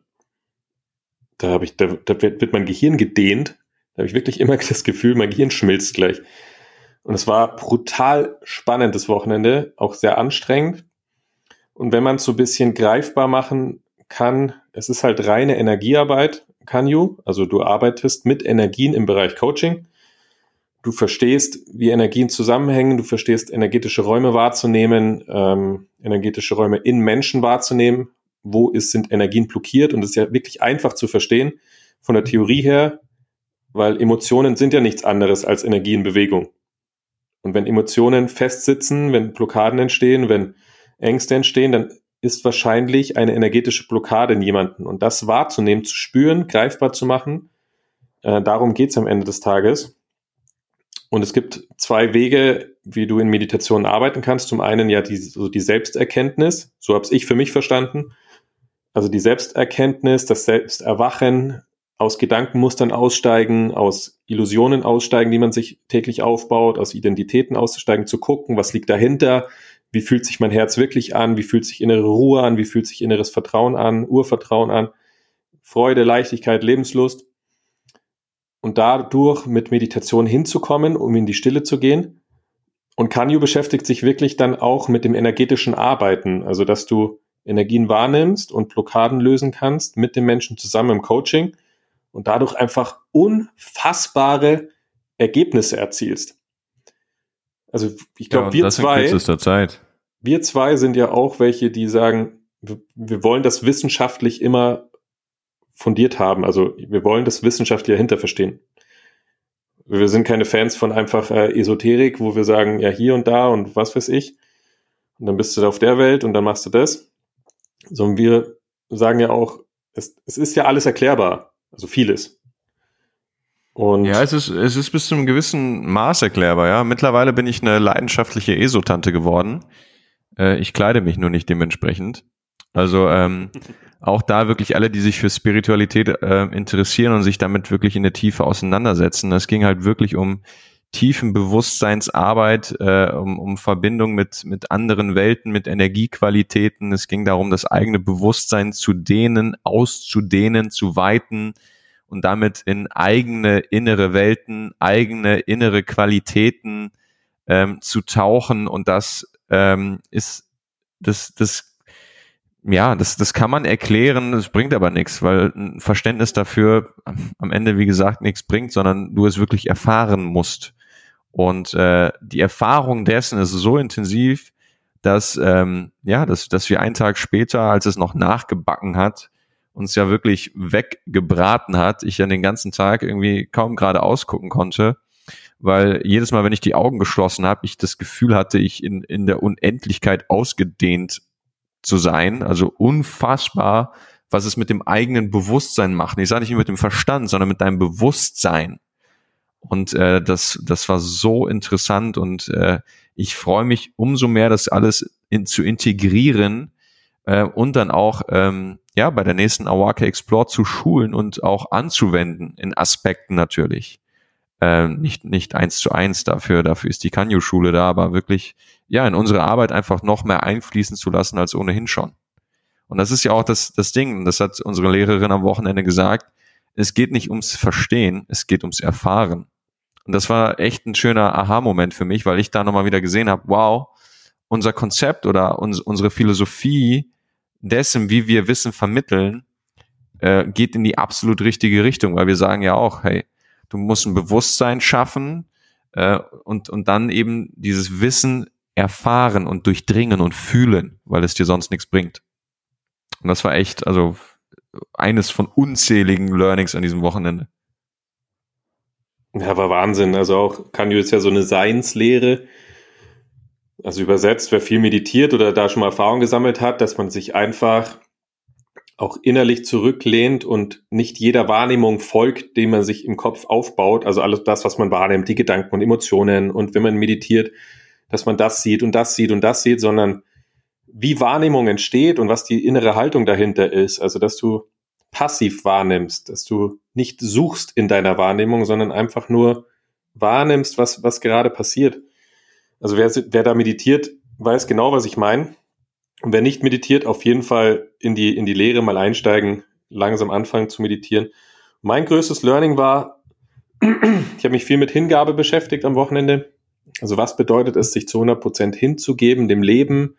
da habe ich, da, da wird, wird mein Gehirn gedehnt. Da habe ich wirklich immer das Gefühl, mein Gehirn schmilzt gleich. Und es war brutal spannendes Wochenende, auch sehr anstrengend. Und wenn man es so ein bisschen greifbar machen kann, es ist halt reine Energiearbeit, Kanyu. Also du arbeitest mit Energien im Bereich Coaching. Du verstehst, wie Energien zusammenhängen, du verstehst, energetische Räume wahrzunehmen, ähm, energetische Räume in Menschen wahrzunehmen. Wo ist, sind Energien blockiert? Und es ist ja wirklich einfach zu verstehen von der Theorie her, weil Emotionen sind ja nichts anderes als Energie in Bewegung. Und wenn Emotionen festsitzen, wenn Blockaden entstehen, wenn Ängste entstehen, dann ist wahrscheinlich eine energetische Blockade in jemanden. Und das wahrzunehmen, zu spüren, greifbar zu machen, äh, darum geht's am Ende des Tages. Und es gibt zwei Wege, wie du in Meditation arbeiten kannst. Zum einen ja die, so die Selbsterkenntnis, so habe ich für mich verstanden. Also die Selbsterkenntnis, das Selbsterwachen, aus Gedankenmustern aussteigen, aus Illusionen aussteigen, die man sich täglich aufbaut, aus Identitäten auszusteigen, zu gucken, was liegt dahinter, wie fühlt sich mein Herz wirklich an, wie fühlt sich innere Ruhe an, wie fühlt sich inneres Vertrauen an, Urvertrauen an, Freude, Leichtigkeit, Lebenslust. Und dadurch mit Meditation hinzukommen, um in die Stille zu gehen. Und Kanyu beschäftigt sich wirklich dann auch mit dem energetischen Arbeiten, also dass du Energien wahrnimmst und Blockaden lösen kannst mit dem Menschen zusammen im Coaching und dadurch einfach unfassbare Ergebnisse erzielst. Also ich glaube, ja, wir zwei, wir zwei sind ja auch welche, die sagen, wir wollen das wissenschaftlich immer fundiert haben. Also wir wollen das wissenschaftlich dahinter verstehen. Wir sind keine Fans von einfach äh, Esoterik, wo wir sagen, ja hier und da und was weiß ich. Und dann bist du da auf der Welt und dann machst du das. Sondern wir sagen ja auch, es, es ist ja alles erklärbar. Also vieles. Und ja, es ist, es ist bis zu einem gewissen Maß erklärbar, ja. Mittlerweile bin ich eine leidenschaftliche Esotante geworden. Äh, ich kleide mich nur nicht dementsprechend. Also ähm, auch da wirklich alle, die sich für Spiritualität äh, interessieren und sich damit wirklich in der Tiefe auseinandersetzen. Es ging halt wirklich um tiefen Bewusstseinsarbeit, äh, um, um Verbindung mit, mit anderen Welten, mit Energiequalitäten. Es ging darum, das eigene Bewusstsein zu dehnen, auszudehnen, zu weiten und damit in eigene innere Welten, eigene innere Qualitäten ähm, zu tauchen. Und das ähm, ist das, das ja, das, das kann man erklären, das bringt aber nichts, weil ein Verständnis dafür am Ende, wie gesagt, nichts bringt, sondern du es wirklich erfahren musst. Und äh, die Erfahrung dessen ist so intensiv, dass ähm, ja, dass, dass wir einen Tag später, als es noch nachgebacken hat, uns ja wirklich weggebraten hat, ich ja den ganzen Tag irgendwie kaum gerade ausgucken konnte, weil jedes Mal, wenn ich die Augen geschlossen habe, ich das Gefühl hatte, ich in, in der Unendlichkeit ausgedehnt zu sein. Also unfassbar, was es mit dem eigenen Bewusstsein macht. Ich sage nicht mit dem Verstand, sondern mit deinem Bewusstsein. Und äh, das, das war so interessant und äh, ich freue mich umso mehr, das alles in, zu integrieren äh, und dann auch ähm, ja bei der nächsten Awake Explore zu schulen und auch anzuwenden in Aspekten natürlich. Äh, nicht nicht eins zu eins dafür, dafür ist die Kanyo-Schule da, aber wirklich ja in unsere Arbeit einfach noch mehr einfließen zu lassen als ohnehin schon. Und das ist ja auch das, das Ding, das hat unsere Lehrerin am Wochenende gesagt, es geht nicht ums Verstehen, es geht ums Erfahren. Und das war echt ein schöner Aha-Moment für mich, weil ich da nochmal wieder gesehen habe, wow, unser Konzept oder uns, unsere Philosophie dessen, wie wir Wissen vermitteln, äh, geht in die absolut richtige Richtung, weil wir sagen ja auch, hey, du musst ein Bewusstsein schaffen äh, und, und dann eben dieses Wissen erfahren und durchdringen und fühlen, weil es dir sonst nichts bringt. Und das war echt, also eines von unzähligen Learnings an diesem Wochenende. Ja, war Wahnsinn. Also auch Kanyo ist ja so eine Seinslehre. Also übersetzt, wer viel meditiert oder da schon mal Erfahrung gesammelt hat, dass man sich einfach auch innerlich zurücklehnt und nicht jeder Wahrnehmung folgt, die man sich im Kopf aufbaut. Also alles das, was man wahrnimmt, die Gedanken und Emotionen. Und wenn man meditiert, dass man das sieht und das sieht und das sieht, sondern wie Wahrnehmung entsteht und was die innere Haltung dahinter ist. Also, dass du passiv wahrnimmst, dass du nicht suchst in deiner Wahrnehmung, sondern einfach nur wahrnimmst, was, was gerade passiert. Also wer, wer da meditiert, weiß genau, was ich meine. Und wer nicht meditiert, auf jeden Fall in die, in die Lehre mal einsteigen, langsam anfangen zu meditieren. Mein größtes Learning war, ich habe mich viel mit Hingabe beschäftigt am Wochenende. Also was bedeutet es, sich zu 100 Prozent hinzugeben, dem Leben,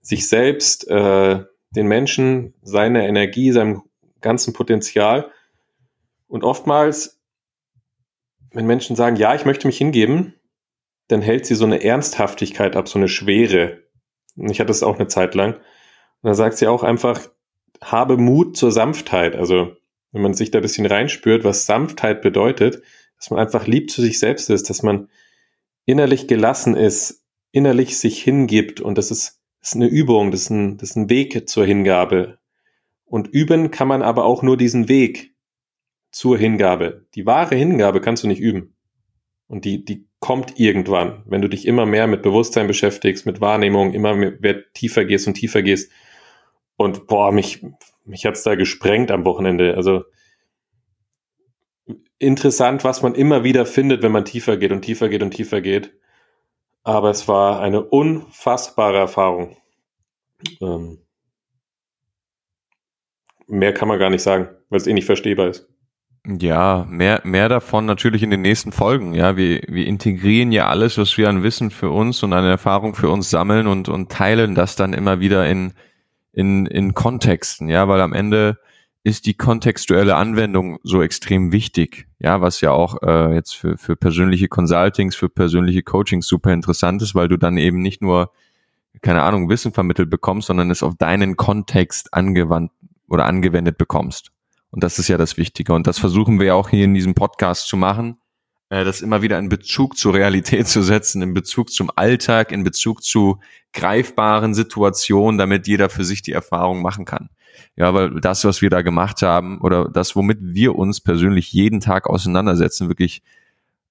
sich selbst, äh, den Menschen, seiner Energie, seinem ganzen Potenzial. Und oftmals, wenn Menschen sagen, ja, ich möchte mich hingeben, dann hält sie so eine Ernsthaftigkeit ab, so eine Schwere. Und ich hatte es auch eine Zeit lang. Und da sagt sie auch einfach, habe Mut zur Sanftheit. Also, wenn man sich da ein bisschen reinspürt, was Sanftheit bedeutet, dass man einfach lieb zu sich selbst ist, dass man innerlich gelassen ist, innerlich sich hingibt. Und das ist, das ist eine Übung, das ist ein, das ist ein Weg zur Hingabe. Und üben kann man aber auch nur diesen Weg zur Hingabe. Die wahre Hingabe kannst du nicht üben. Und die, die kommt irgendwann, wenn du dich immer mehr mit Bewusstsein beschäftigst, mit Wahrnehmung, immer mehr tiefer gehst und tiefer gehst. Und boah, mich, mich hat's da gesprengt am Wochenende. Also interessant, was man immer wieder findet, wenn man tiefer geht und tiefer geht und tiefer geht. Aber es war eine unfassbare Erfahrung. Ähm, mehr kann man gar nicht sagen, weil es eh nicht verstehbar ist. Ja, mehr, mehr davon natürlich in den nächsten Folgen. Ja, wir, wir integrieren ja alles, was wir an Wissen für uns und an Erfahrung für uns sammeln und, und teilen das dann immer wieder in, in, in Kontexten. Ja, weil am Ende ist die kontextuelle Anwendung so extrem wichtig. Ja, was ja auch äh, jetzt für, für persönliche Consultings, für persönliche Coachings super interessant ist, weil du dann eben nicht nur, keine Ahnung, Wissen vermittelt bekommst, sondern es auf deinen Kontext angewandt oder angewendet bekommst. Und das ist ja das Wichtige. Und das versuchen wir auch hier in diesem Podcast zu machen, äh, das immer wieder in Bezug zur Realität zu setzen, in Bezug zum Alltag, in Bezug zu greifbaren Situationen, damit jeder für sich die Erfahrung machen kann. Ja, weil das, was wir da gemacht haben oder das, womit wir uns persönlich jeden Tag auseinandersetzen, wirklich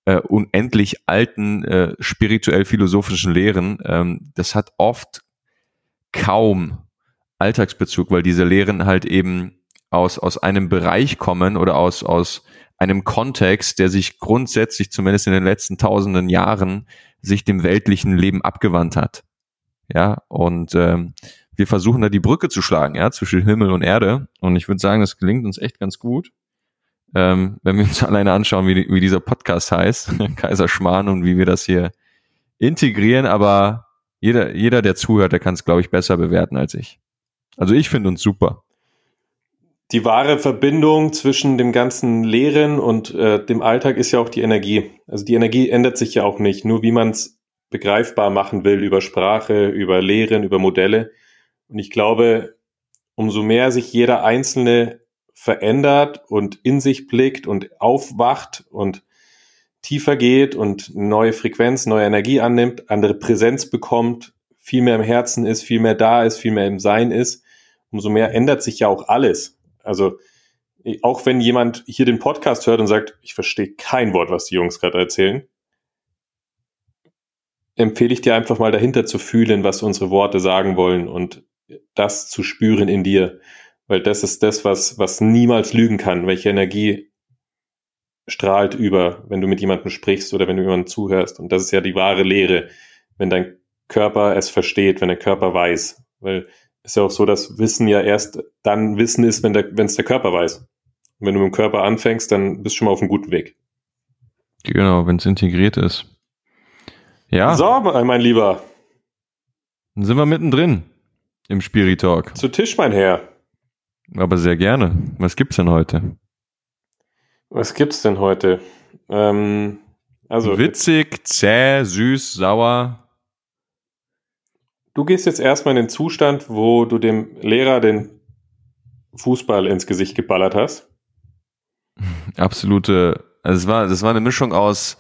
äh, unendlich alten äh, spirituell-philosophischen Lehren, ähm, das hat oft kaum Alltagsbezug, weil diese Lehren halt eben aus, aus einem Bereich kommen oder aus, aus einem Kontext, der sich grundsätzlich, zumindest in den letzten tausenden Jahren, sich dem weltlichen Leben abgewandt hat. Ja, und ähm, wir versuchen da die Brücke zu schlagen, ja, zwischen Himmel und Erde. Und ich würde sagen, das gelingt uns echt ganz gut. Ähm, wenn wir uns alleine anschauen, wie, wie dieser Podcast heißt, Kaiser Schmarrn und wie wir das hier integrieren, aber jeder, jeder, der zuhört, der kann es, glaube ich, besser bewerten als ich. Also ich finde uns super. Die wahre Verbindung zwischen dem ganzen Lehren und äh, dem Alltag ist ja auch die Energie. Also die Energie ändert sich ja auch nicht, nur wie man es begreifbar machen will über Sprache, über Lehren, über Modelle. Und ich glaube, umso mehr sich jeder Einzelne verändert und in sich blickt und aufwacht und tiefer geht und neue Frequenz, neue Energie annimmt, andere Präsenz bekommt, viel mehr im Herzen ist, viel mehr da ist, viel mehr im Sein ist, umso mehr ändert sich ja auch alles. Also auch wenn jemand hier den Podcast hört und sagt, ich verstehe kein Wort, was die Jungs gerade erzählen, empfehle ich dir einfach mal dahinter zu fühlen, was unsere Worte sagen wollen und das zu spüren in dir. Weil das ist das, was, was niemals lügen kann, welche Energie strahlt über, wenn du mit jemandem sprichst oder wenn du jemandem zuhörst. Und das ist ja die wahre Lehre, wenn dein Körper es versteht, wenn der Körper weiß. Weil ist ja auch so, dass Wissen ja erst dann Wissen ist, wenn der, es der Körper weiß. Und wenn du mit dem Körper anfängst, dann bist du schon mal auf einem guten Weg. Genau, wenn es integriert ist. Ja. So, mein Lieber. Dann sind wir mittendrin im Spirit Talk. Zu Tisch, mein Herr. Aber sehr gerne. Was gibt's denn heute? Was gibt's denn heute? Ähm, also witzig, zäh, süß, sauer. Du gehst jetzt erstmal in den Zustand, wo du dem Lehrer den Fußball ins Gesicht geballert hast. Absolute, also es war, das war eine Mischung aus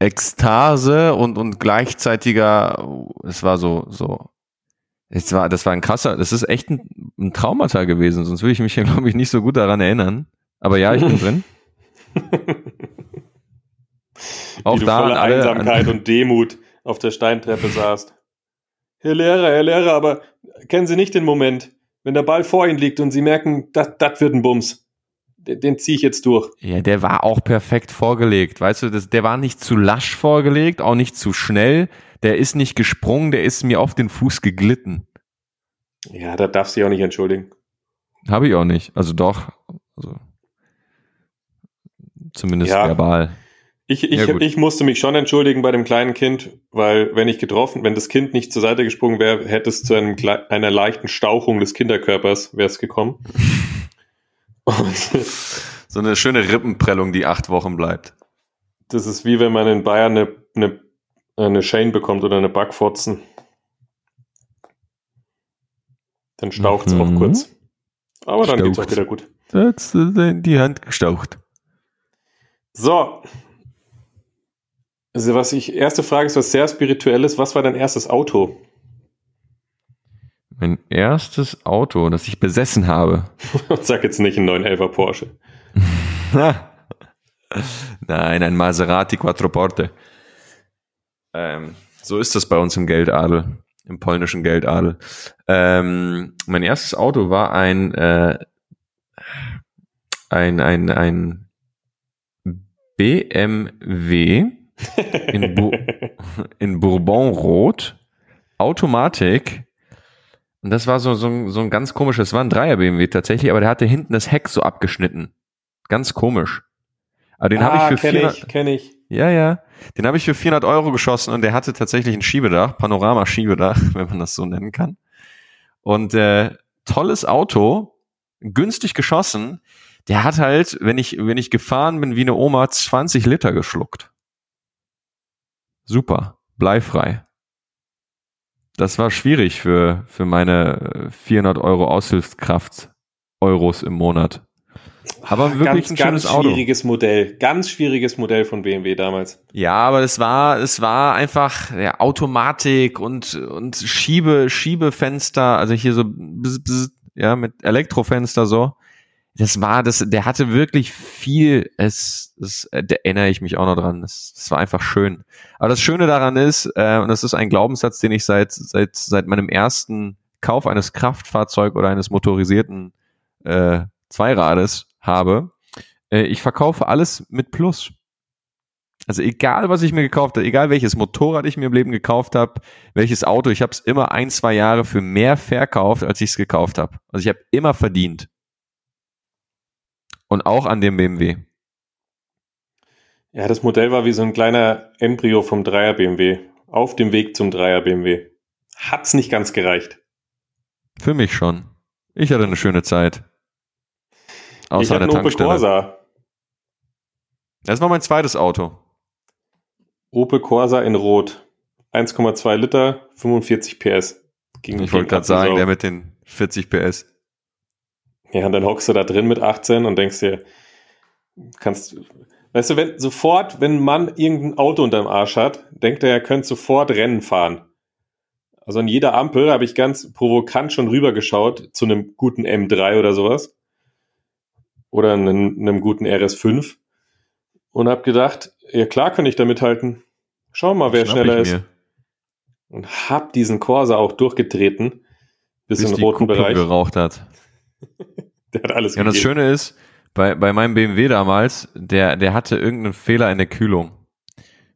Ekstase und, und gleichzeitiger, es war so, so es war, das war ein krasser, das ist echt ein, ein Traumata gewesen, sonst würde ich mich ja, glaube ich, nicht so gut daran erinnern. Aber ja, ich bin drin. Auch Wie da voller alle, Einsamkeit und Demut auf der Steintreppe saßt. Herr Lehrer, Herr Lehrer, aber kennen Sie nicht den Moment, wenn der Ball vor Ihnen liegt und Sie merken, das wird ein Bums. Den, den ziehe ich jetzt durch. Ja, der war auch perfekt vorgelegt. Weißt du, das, der war nicht zu lasch vorgelegt, auch nicht zu schnell der ist nicht gesprungen, der ist mir auf den Fuß geglitten. Ja, da darfst du dich auch nicht entschuldigen. Habe ich auch nicht. Also doch. Also zumindest ja. verbal. Ich, ich, ja, ich musste mich schon entschuldigen bei dem kleinen Kind, weil wenn ich getroffen, wenn das Kind nicht zur Seite gesprungen wäre, hätte es zu einem, einer leichten Stauchung des Kinderkörpers wäre es gekommen. so eine schöne Rippenprellung, die acht Wochen bleibt. Das ist wie wenn man in Bayern eine, eine eine Shane bekommt oder eine Backfotzen. Dann staucht es mhm. auch kurz. Aber dann geht es auch wieder gut. Hat's in die Hand gestaucht. So. Also was ich, erste Frage ist was sehr Spirituelles. Was war dein erstes Auto? Mein erstes Auto, das ich besessen habe. Sag jetzt nicht einen 911er Porsche. Nein, ein Maserati Quattroporte. Ähm, so ist das bei uns im Geldadel, im polnischen Geldadel. Ähm, mein erstes Auto war ein, äh, ein, ein, ein BMW in, Bu in Bourbon Rot, Automatik. Und das war so, so, so ein ganz komisches, war ein Dreier BMW tatsächlich, aber der hatte hinten das Heck so abgeschnitten. Ganz komisch. Aber den ah, habe ich für kenn 400, ich, kenn ich. Ja, ja. Den habe ich für 400 Euro geschossen und der hatte tatsächlich ein Schiebedach, Panorama-Schiebedach, wenn man das so nennen kann. Und äh, tolles Auto, günstig geschossen. Der hat halt, wenn ich, wenn ich gefahren bin wie eine Oma, 20 Liter geschluckt. Super, bleifrei. Das war schwierig für, für meine 400 Euro Aushilfskraft Euros im Monat. Aber wirklich ganz, ein schönes ganz schwieriges Auto. Modell, ganz schwieriges Modell von BMW damals. Ja, aber es war, es war einfach ja, Automatik und und Schiebe, Schiebefenster, also hier so ja mit Elektrofenster so. Das war das, der hatte wirklich viel. Es, das, da erinnere ich mich auch noch dran. Das, das war einfach schön. Aber das Schöne daran ist, äh, und das ist ein Glaubenssatz, den ich seit seit seit meinem ersten Kauf eines Kraftfahrzeug oder eines motorisierten äh, Zweirades habe. Äh, ich verkaufe alles mit Plus. Also egal, was ich mir gekauft habe, egal welches Motorrad ich mir im Leben gekauft habe, welches Auto, ich habe es immer ein, zwei Jahre für mehr verkauft, als ich es gekauft habe. Also ich habe immer verdient. Und auch an dem BMW. Ja, das Modell war wie so ein kleiner Embryo vom Dreier BMW. Auf dem Weg zum Dreier BMW. Hat's nicht ganz gereicht. Für mich schon. Ich hatte eine schöne Zeit. Außer ich hatte eine Opel Corsa. Das war mein zweites Auto. Opel Corsa in Rot. 1,2 Liter, 45 PS. Ging ich wollte gerade sagen, der mit den 40 PS. Ja, und dann hockst du da drin mit 18 und denkst dir, kannst, weißt du, wenn sofort, wenn ein Mann irgendein Auto unterm Arsch hat, denkt er, er könnte sofort Rennen fahren. Also an jeder Ampel habe ich ganz provokant schon rübergeschaut zu einem guten M3 oder sowas. Oder einem, einem guten RS5. Und habe gedacht, ja klar kann ich da mithalten. Schau mal, wer schneller ist. Und hab diesen Corsa auch durchgetreten, bis, bis in den roten Bereich. geraucht hat. der hat alles Ja, und das Schöne ist, bei, bei meinem BMW damals, der, der hatte irgendeinen Fehler in der Kühlung.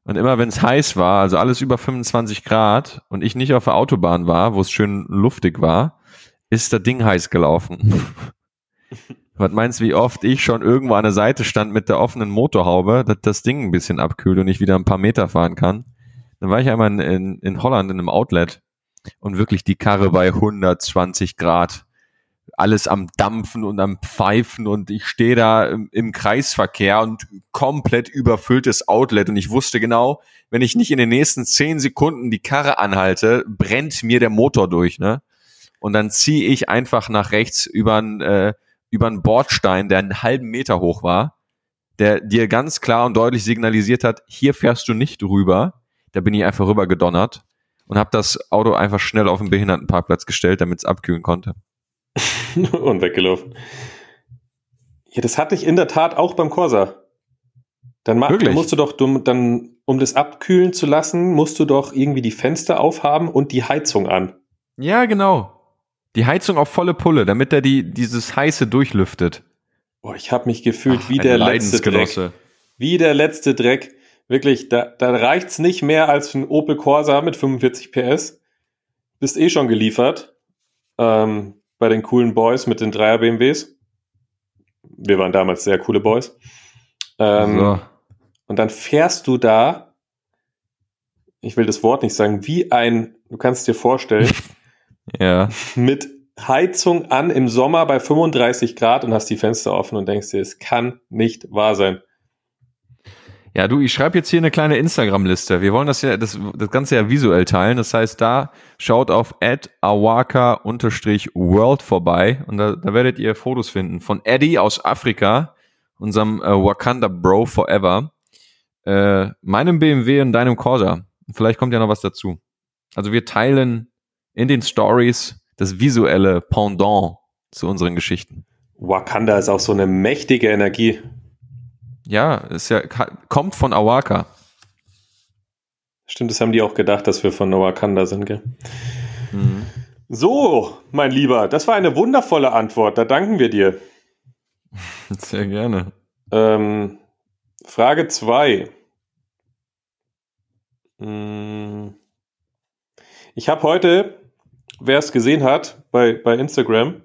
Und immer wenn es heiß war, also alles über 25 Grad und ich nicht auf der Autobahn war, wo es schön luftig war, ist das Ding heiß gelaufen. Was meinst du, wie oft ich schon irgendwo an der Seite stand mit der offenen Motorhaube, dass das Ding ein bisschen abkühlt und ich wieder ein paar Meter fahren kann? Dann war ich einmal in, in, in Holland in einem Outlet und wirklich die Karre bei 120 Grad. Alles am Dampfen und am Pfeifen und ich stehe da im, im Kreisverkehr und komplett überfülltes Outlet und ich wusste genau, wenn ich nicht in den nächsten zehn Sekunden die Karre anhalte, brennt mir der Motor durch, ne? Und dann ziehe ich einfach nach rechts über ein äh, über einen Bordstein, der einen halben Meter hoch war, der dir ganz klar und deutlich signalisiert hat, hier fährst du nicht rüber. Da bin ich einfach rüber gedonnert und habe das Auto einfach schnell auf den Behindertenparkplatz gestellt, damit es abkühlen konnte. und weggelaufen. Ja, das hatte ich in der Tat auch beim Corsa. Dann, mach, dann musst du doch, dann, um das abkühlen zu lassen, musst du doch irgendwie die Fenster aufhaben und die Heizung an. Ja, genau. Die Heizung auf volle Pulle, damit er die, dieses heiße durchlüftet. Boah, ich habe mich gefühlt Ach, wie der letzte Dreck. Wie der letzte Dreck. Wirklich, da, da reicht's nicht mehr als ein Opel Corsa mit 45 PS. Bist eh schon geliefert. Ähm, bei den coolen Boys mit den Dreier BMWs. Wir waren damals sehr coole Boys. Ähm, so. Und dann fährst du da, ich will das Wort nicht sagen, wie ein, du kannst dir vorstellen, Ja. Mit Heizung an im Sommer bei 35 Grad und hast die Fenster offen und denkst dir, es kann nicht wahr sein. Ja, du, ich schreibe jetzt hier eine kleine Instagram-Liste. Wir wollen das ja, das, das Ganze ja visuell teilen. Das heißt, da schaut auf awaka-world vorbei und da, da werdet ihr Fotos finden von Eddie aus Afrika, unserem äh, Wakanda Bro Forever, äh, meinem BMW und deinem Corsa. Vielleicht kommt ja noch was dazu. Also wir teilen in den Stories das visuelle Pendant zu unseren Geschichten. Wakanda ist auch so eine mächtige Energie. Ja, ist ja kommt von Awaka. Stimmt, das haben die auch gedacht, dass wir von Wakanda sind, gell? Mhm. So, mein Lieber, das war eine wundervolle Antwort. Da danken wir dir. Sehr gerne. Ähm, Frage 2. Hm. Ich habe heute wer es gesehen hat bei, bei Instagram,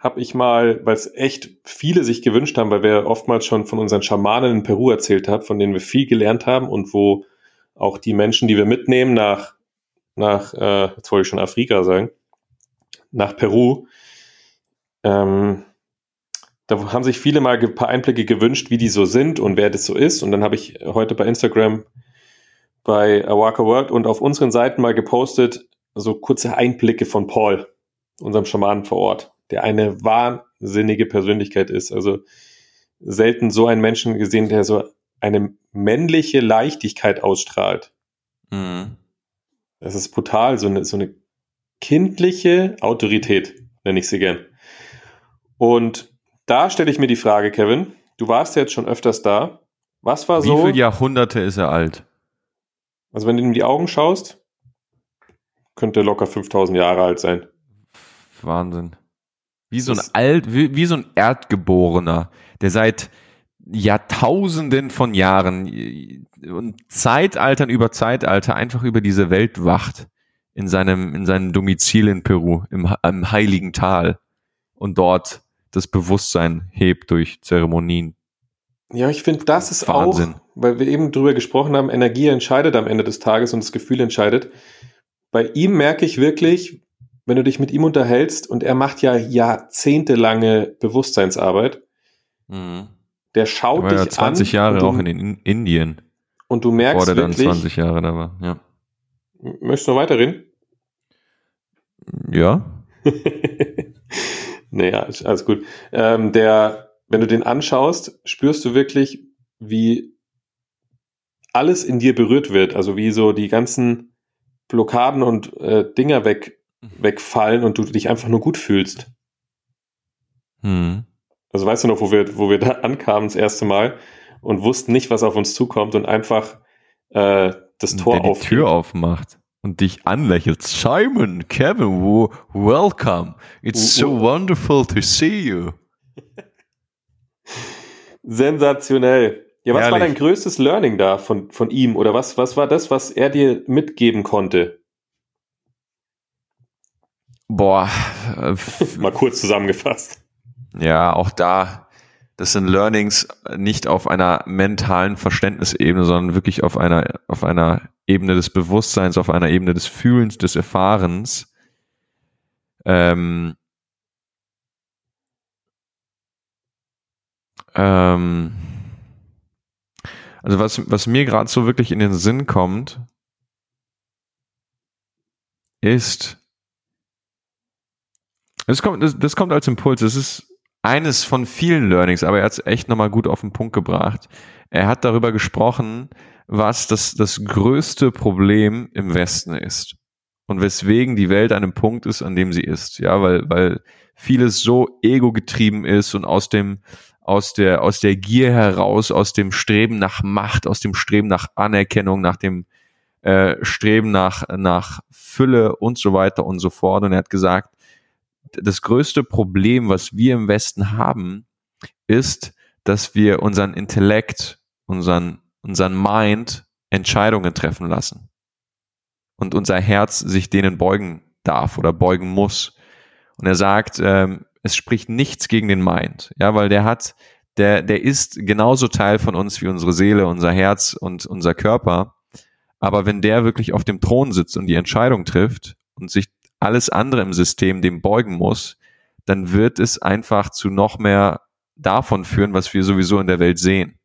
habe ich mal, weil es echt viele sich gewünscht haben, weil wir oftmals schon von unseren Schamanen in Peru erzählt haben, von denen wir viel gelernt haben und wo auch die Menschen, die wir mitnehmen nach, nach äh, jetzt wollte ich schon Afrika sagen, nach Peru, ähm, da haben sich viele mal ein paar Einblicke gewünscht, wie die so sind und wer das so ist. Und dann habe ich heute bei Instagram bei Awaka World und auf unseren Seiten mal gepostet, so kurze Einblicke von Paul, unserem Schamanen vor Ort, der eine wahnsinnige Persönlichkeit ist. Also selten so einen Menschen gesehen, der so eine männliche Leichtigkeit ausstrahlt. Mhm. Das ist brutal, so eine, so eine kindliche Autorität, nenne ich sie gern. Und da stelle ich mir die Frage, Kevin, du warst jetzt schon öfters da. Was war Wie so? Wie viele Jahrhunderte ist er alt? Also wenn du in die Augen schaust, könnte locker 5000 Jahre alt sein. Wahnsinn. Wie so ein Alt, wie, wie so ein Erdgeborener, der seit Jahrtausenden von Jahren und Zeitaltern über Zeitalter einfach über diese Welt wacht in seinem, in seinem Domizil in Peru, im, im Heiligen Tal und dort das Bewusstsein hebt durch Zeremonien. Ja, ich finde, das ist Wahnsinn. auch, weil wir eben drüber gesprochen haben, Energie entscheidet am Ende des Tages und das Gefühl entscheidet. Bei ihm merke ich wirklich, wenn du dich mit ihm unterhältst und er macht ja jahrzehntelange Bewusstseinsarbeit, mhm. der schaut dich ja 20 an Jahre du, auch in, in Indien. Und du merkst bevor der wirklich, dann 20 Jahre da war, ja. Möchtest du noch weiterreden? Ja. naja, alles gut. Ähm, der, wenn du den anschaust, spürst du wirklich, wie alles in dir berührt wird. Also wie so die ganzen Blockaden und äh, Dinger weg, wegfallen und du dich einfach nur gut fühlst. Hm. Also weißt du noch, wo wir, wo wir da ankamen das erste Mal und wussten nicht, was auf uns zukommt und einfach äh, das Tor auf die Tür aufmacht und dich anlächelt. Simon, Kevin, wo, welcome. It's so wonderful to see you. Sensationell. Ja, was Herrlich. war dein größtes Learning da von, von ihm? Oder was, was war das, was er dir mitgeben konnte? Boah. Mal kurz zusammengefasst. Ja, auch da, das sind Learnings nicht auf einer mentalen Verständnisebene, sondern wirklich auf einer, auf einer Ebene des Bewusstseins, auf einer Ebene des Fühlens, des Erfahrens. Ähm, ähm, also was, was mir gerade so wirklich in den Sinn kommt, ist, das kommt, das, das kommt als Impuls, es ist eines von vielen Learnings, aber er hat es echt nochmal gut auf den Punkt gebracht. Er hat darüber gesprochen, was das, das größte Problem im Westen ist und weswegen die Welt an einem Punkt ist, an dem sie ist. Ja, weil, weil vieles so ego-getrieben ist und aus dem, aus der, aus der Gier heraus, aus dem Streben nach Macht, aus dem Streben nach Anerkennung, nach dem äh, Streben nach, nach Fülle und so weiter und so fort. Und er hat gesagt, das größte Problem, was wir im Westen haben, ist, dass wir unseren Intellekt, unseren, unseren Mind Entscheidungen treffen lassen. Und unser Herz sich denen beugen darf oder beugen muss. Und er sagt, ähm, es spricht nichts gegen den Mind, ja, weil der hat, der, der ist genauso Teil von uns wie unsere Seele, unser Herz und unser Körper. Aber wenn der wirklich auf dem Thron sitzt und die Entscheidung trifft und sich alles andere im System dem beugen muss, dann wird es einfach zu noch mehr davon führen, was wir sowieso in der Welt sehen.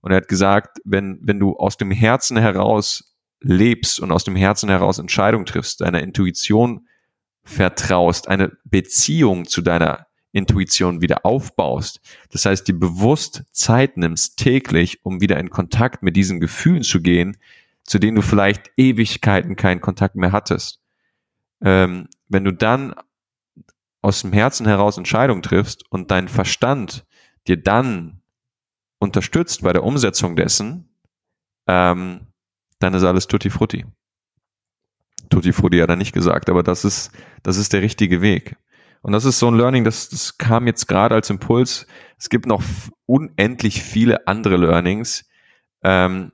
Und er hat gesagt, wenn, wenn du aus dem Herzen heraus lebst und aus dem Herzen heraus Entscheidungen triffst, deiner Intuition vertraust, eine Beziehung zu deiner Intuition wieder aufbaust. Das heißt, dir bewusst Zeit nimmst täglich, um wieder in Kontakt mit diesen Gefühlen zu gehen, zu denen du vielleicht Ewigkeiten keinen Kontakt mehr hattest ähm, wenn du dann aus dem Herzen heraus Entscheidungen triffst und dein Verstand dir dann unterstützt bei der Umsetzung dessen, ähm, dann ist alles tutti frutti. Tutti frutti hat er nicht gesagt, aber das ist, das ist der richtige Weg. Und das ist so ein Learning, das, das kam jetzt gerade als Impuls. Es gibt noch unendlich viele andere Learnings, ähm,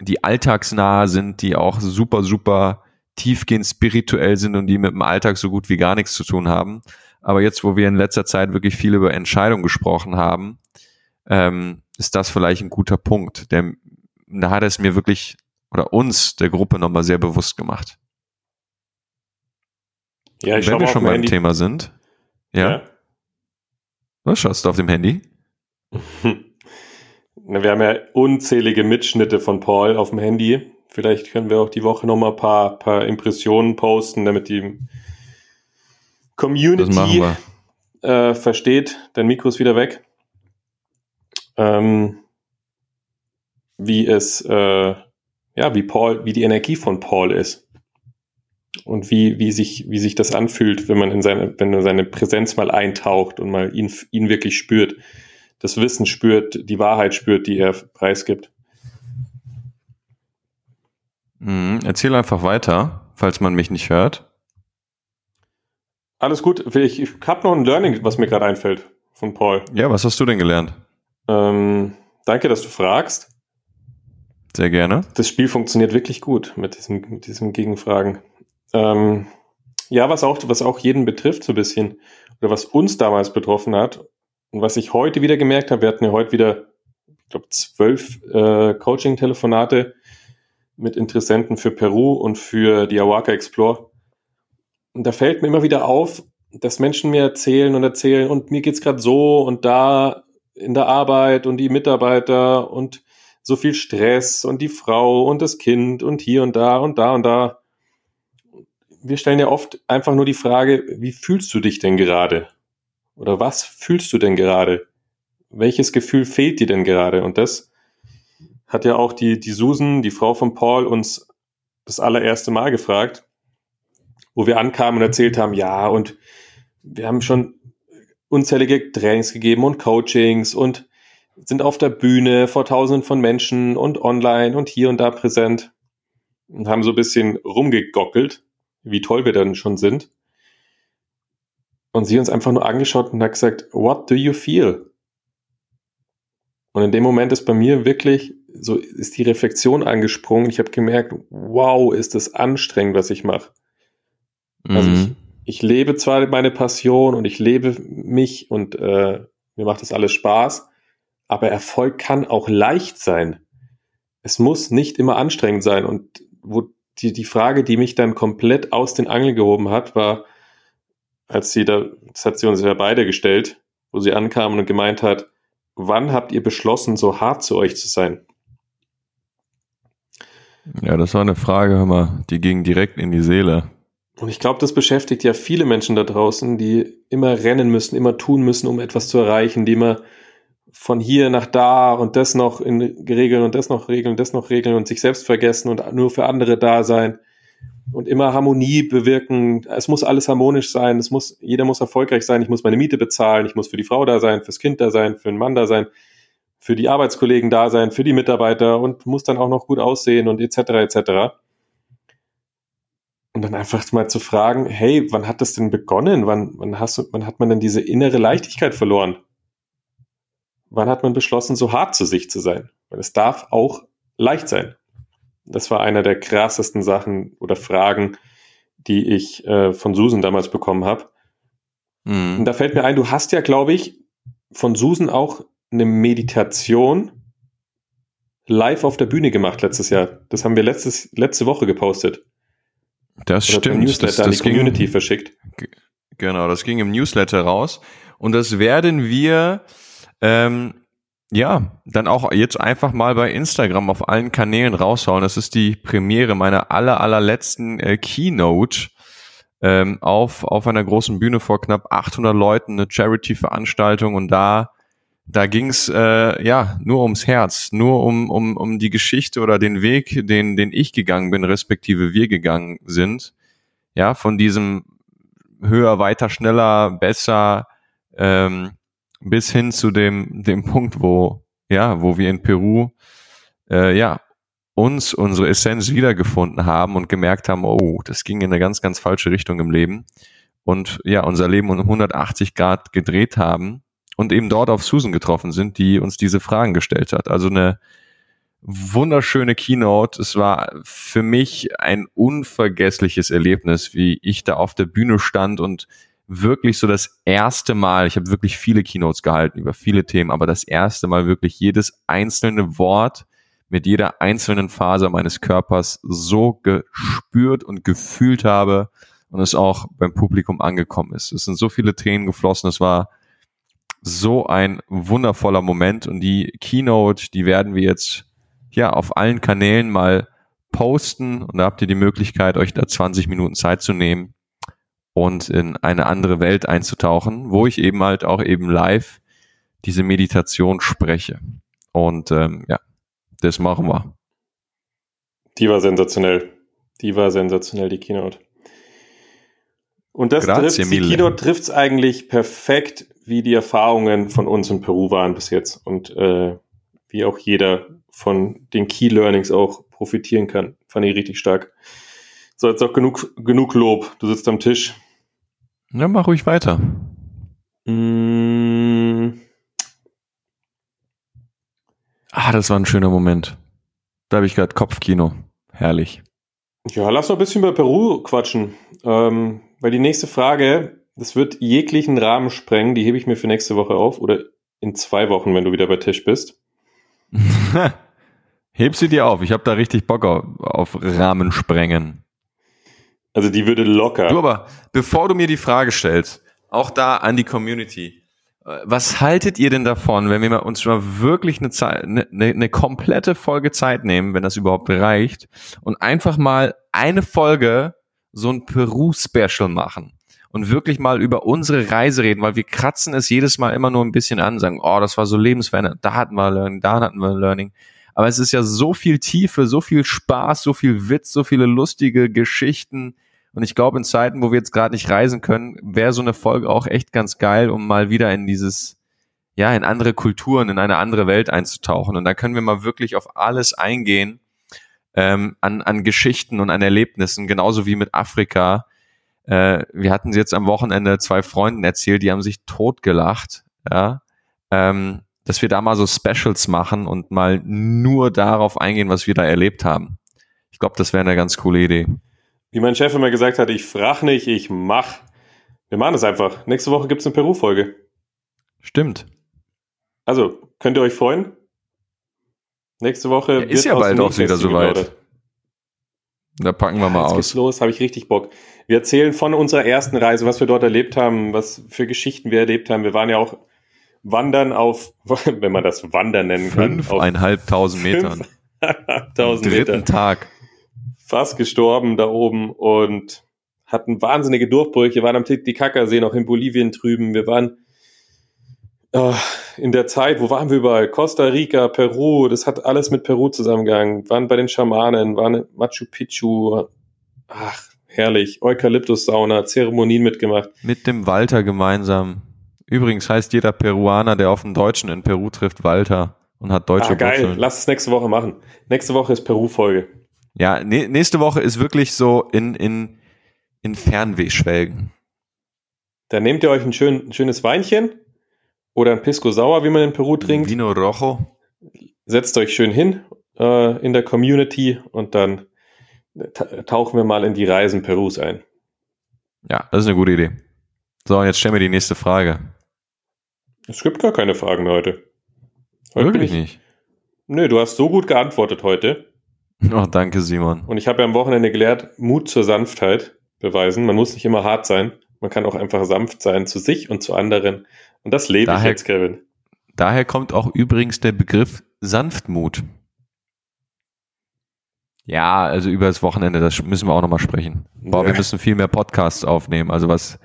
die alltagsnah sind, die auch super, super tiefgehend spirituell sind und die mit dem Alltag so gut wie gar nichts zu tun haben. Aber jetzt, wo wir in letzter Zeit wirklich viel über Entscheidungen gesprochen haben, ähm, ist das vielleicht ein guter Punkt. Der, da hat es mir wirklich oder uns, der Gruppe, nochmal sehr bewusst gemacht. Ja, ich Wenn wir schon beim Handy. Thema sind. Ja? ja. Was schaust du auf dem Handy? Wir haben ja unzählige Mitschnitte von Paul auf dem Handy. Vielleicht können wir auch die Woche noch mal ein paar, paar Impressionen posten, damit die Community äh, versteht. Dein Mikro ist wieder weg. Ähm, wie es, äh, ja, wie Paul, wie die Energie von Paul ist. Und wie, wie sich, wie sich das anfühlt, wenn man in seine, wenn er seine Präsenz mal eintaucht und mal ihn, ihn wirklich spürt. Das Wissen spürt, die Wahrheit spürt, die er preisgibt. Mhm, erzähl einfach weiter, falls man mich nicht hört. alles gut. Ich, ich habe noch ein Learning, was mir gerade einfällt von Paul. Ja, was hast du denn gelernt? Ähm, danke, dass du fragst. Sehr gerne. Das Spiel funktioniert wirklich gut mit diesem, mit diesem Gegenfragen. Ähm, ja, was auch, was auch jeden betrifft, so ein bisschen, oder was uns damals betroffen hat und was ich heute wieder gemerkt habe, wir hatten ja heute wieder, ich glaube, zwölf äh, Coaching-Telefonate mit Interessenten für Peru und für die Awaka Explore. Und da fällt mir immer wieder auf, dass Menschen mir erzählen und erzählen und mir geht's gerade so und da in der Arbeit und die Mitarbeiter und so viel Stress und die Frau und das Kind und hier und da und da und da. Wir stellen ja oft einfach nur die Frage, wie fühlst du dich denn gerade? Oder was fühlst du denn gerade? Welches Gefühl fehlt dir denn gerade? Und das hat ja auch die, die Susan, die Frau von Paul, uns das allererste Mal gefragt, wo wir ankamen und erzählt haben, ja, und wir haben schon unzählige Trainings gegeben und Coachings und sind auf der Bühne vor tausenden von Menschen und online und hier und da präsent und haben so ein bisschen rumgegockelt, wie toll wir dann schon sind. Und sie uns einfach nur angeschaut und hat gesagt, what do you feel? Und in dem Moment ist bei mir wirklich so ist die Reflexion angesprungen. Ich habe gemerkt, wow, ist das anstrengend, was ich mache. Mhm. Also ich, ich lebe zwar meine Passion und ich lebe mich und äh, mir macht das alles Spaß, aber Erfolg kann auch leicht sein. Es muss nicht immer anstrengend sein. Und wo die, die Frage, die mich dann komplett aus den Angeln gehoben hat, war, als sie da, das hat sie uns ja beide gestellt, wo sie ankam und gemeint hat, wann habt ihr beschlossen, so hart zu euch zu sein? Ja, das war eine Frage, hör mal, die ging direkt in die Seele. Und ich glaube, das beschäftigt ja viele Menschen da draußen, die immer rennen müssen, immer tun müssen, um etwas zu erreichen, die immer von hier nach da und das noch in regeln und das noch regeln, das noch regeln und sich selbst vergessen und nur für andere da sein und immer Harmonie bewirken. Es muss alles harmonisch sein. Es muss, jeder muss erfolgreich sein. Ich muss meine Miete bezahlen. Ich muss für die Frau da sein, fürs Kind da sein, für den Mann da sein, für die Arbeitskollegen da sein, für die Mitarbeiter und muss dann auch noch gut aussehen und etc. etc. Und dann einfach mal zu fragen, hey, wann hat das denn begonnen? Wann, wann hast du, wann hat man denn diese innere Leichtigkeit verloren? Wann hat man beschlossen, so hart zu sich zu sein? Weil es darf auch leicht sein. Das war einer der krassesten Sachen oder Fragen, die ich äh, von Susan damals bekommen habe. Mhm. Und da fällt mir ein, du hast ja, glaube ich, von Susan auch eine Meditation live auf der Bühne gemacht letztes Jahr. Das haben wir letztes, letzte Woche gepostet. Das Oder stimmt. Newsletter das, das an die Community ging, verschickt. Genau, das ging im Newsletter raus. Und das werden wir ähm, ja, dann auch jetzt einfach mal bei Instagram auf allen Kanälen raushauen. Das ist die Premiere meiner aller, allerletzten äh, Keynote ähm, auf, auf einer großen Bühne vor knapp 800 Leuten, eine Charity-Veranstaltung und da, da ging's äh, ja nur ums Herz, nur um, um, um die Geschichte oder den Weg, den, den ich gegangen bin, respektive wir gegangen sind. Ja, von diesem höher, weiter, schneller, besser, ähm, bis hin zu dem, dem Punkt, wo, ja, wo wir in Peru, äh, ja, uns unsere Essenz wiedergefunden haben und gemerkt haben, oh, das ging in eine ganz, ganz falsche Richtung im Leben und ja, unser Leben um 180 Grad gedreht haben und eben dort auf Susan getroffen sind, die uns diese Fragen gestellt hat. Also eine wunderschöne Keynote. Es war für mich ein unvergessliches Erlebnis, wie ich da auf der Bühne stand und wirklich so das erste Mal, ich habe wirklich viele Keynotes gehalten über viele Themen, aber das erste Mal wirklich jedes einzelne Wort mit jeder einzelnen Phase meines Körpers so gespürt und gefühlt habe und es auch beim Publikum angekommen ist. Es sind so viele Tränen geflossen, es war so ein wundervoller Moment und die Keynote, die werden wir jetzt ja auf allen Kanälen mal posten und da habt ihr die Möglichkeit, euch da 20 Minuten Zeit zu nehmen und in eine andere Welt einzutauchen, wo ich eben halt auch eben live diese Meditation spreche. Und ähm, ja, das machen wir. Die war sensationell. Die war sensationell, die Keynote. Und das trifft, die Keynote trifft es eigentlich perfekt, wie die Erfahrungen von uns in Peru waren bis jetzt und äh, wie auch jeder von den Key Learnings auch profitieren kann. Fand ich richtig stark. So, jetzt auch genug, genug Lob. Du sitzt am Tisch. Ja, mach ruhig weiter. Mm, Ah, das war ein schöner Moment. Da habe ich gerade Kopfkino. Herrlich. ja, lass noch ein bisschen über Peru quatschen. Ähm, weil die nächste Frage, das wird jeglichen Rahmen sprengen, die hebe ich mir für nächste Woche auf oder in zwei Wochen, wenn du wieder bei Tisch bist. Heb sie dir auf. Ich habe da richtig Bock auf, auf Rahmen sprengen. Also die würde locker. Du aber, bevor du mir die Frage stellst, auch da an die Community. äh, Was haltet ihr denn davon, wenn wir uns mal wirklich eine, Zeit, eine, eine komplette Folge Zeit nehmen, wenn das überhaupt reicht, und einfach mal eine Folge so ein Peru-Special machen und wirklich mal über unsere Reise reden, weil wir kratzen es jedes Mal immer nur ein bisschen an, sagen, oh, das war so lebensverändernd, da hatten wir Learning, da hatten wir Learning. Aber es ist ja so viel Tiefe, so viel Spaß, so viel Witz, so viele lustige Geschichten. Und ich glaube, in Zeiten, wo wir jetzt gerade nicht reisen können, wäre so eine Folge auch echt ganz geil, um mal wieder in dieses, ja, in andere Kulturen, in eine andere Welt einzutauchen. Und da können wir mal wirklich auf alles eingehen, ähm, an, an Geschichten und an Erlebnissen, genauso wie mit Afrika. Äh, wir hatten jetzt am Wochenende zwei Freunden erzählt, die haben sich totgelacht, ja. Ähm, dass wir da mal so Specials machen und mal nur darauf eingehen, was wir da erlebt haben. Ich glaube, das wäre eine ganz coole Idee. Wie mein Chef immer gesagt hat, ich frag nicht, ich mach. Wir machen es einfach. Nächste Woche gibt's eine Peru-Folge. Stimmt. Also, könnt ihr euch freuen? Nächste Woche Ja, ist ja bald auch wieder soweit. Da packen wir mal Jetzt geht's aus. los, habe ich richtig Bock. Wir erzählen von unserer ersten Reise, was wir dort erlebt haben, was für Geschichten wir erlebt haben. Wir waren ja auch wandern auf, wenn man das Wandern nennen kann, auf Fünfeinhalbtausend Metern. 5000 Dritten Meter. Tag. Fast gestorben da oben und hatten wahnsinnige Durchbrüche. Wir waren am Titicaca-See noch in Bolivien drüben. Wir waren in der Zeit, wo waren wir überall? Costa Rica, Peru, das hat alles mit Peru zusammengegangen. Waren bei den Schamanen, waren in Machu Picchu. Ach, herrlich. Eukalyptus-Sauna, Zeremonien mitgemacht. Mit dem Walter gemeinsam. Übrigens heißt jeder Peruaner, der auf einen Deutschen in Peru trifft, Walter und hat deutsche ah, geil. Wurzeln. Lass es nächste Woche machen. Nächste Woche ist Peru-Folge. Ja, nä- nächste Woche ist wirklich so in, in, in Fernweh schwelgen. Dann nehmt ihr euch ein, schön, ein schönes Weinchen oder ein Pisco Sauer, wie man in Peru trinkt. Vino Rojo. setzt euch schön hin äh, in der Community und dann ta- tauchen wir mal in die Reisen Perus ein. Ja, das ist eine gute Idee. So, und jetzt stellen wir die nächste Frage. Es gibt gar keine Fragen mehr heute. heute Wirklich ich, nicht. Nö, du hast so gut geantwortet heute. Oh, danke, Simon. Und ich habe ja am Wochenende gelernt, Mut zur Sanftheit beweisen. Man muss nicht immer hart sein. Man kann auch einfach sanft sein zu sich und zu anderen. Und das lebe ich Daher- jetzt, Kevin. Daher kommt auch übrigens der Begriff Sanftmut. Ja, also über das Wochenende, das müssen wir auch nochmal sprechen. Boah, wir müssen viel mehr Podcasts aufnehmen, also was,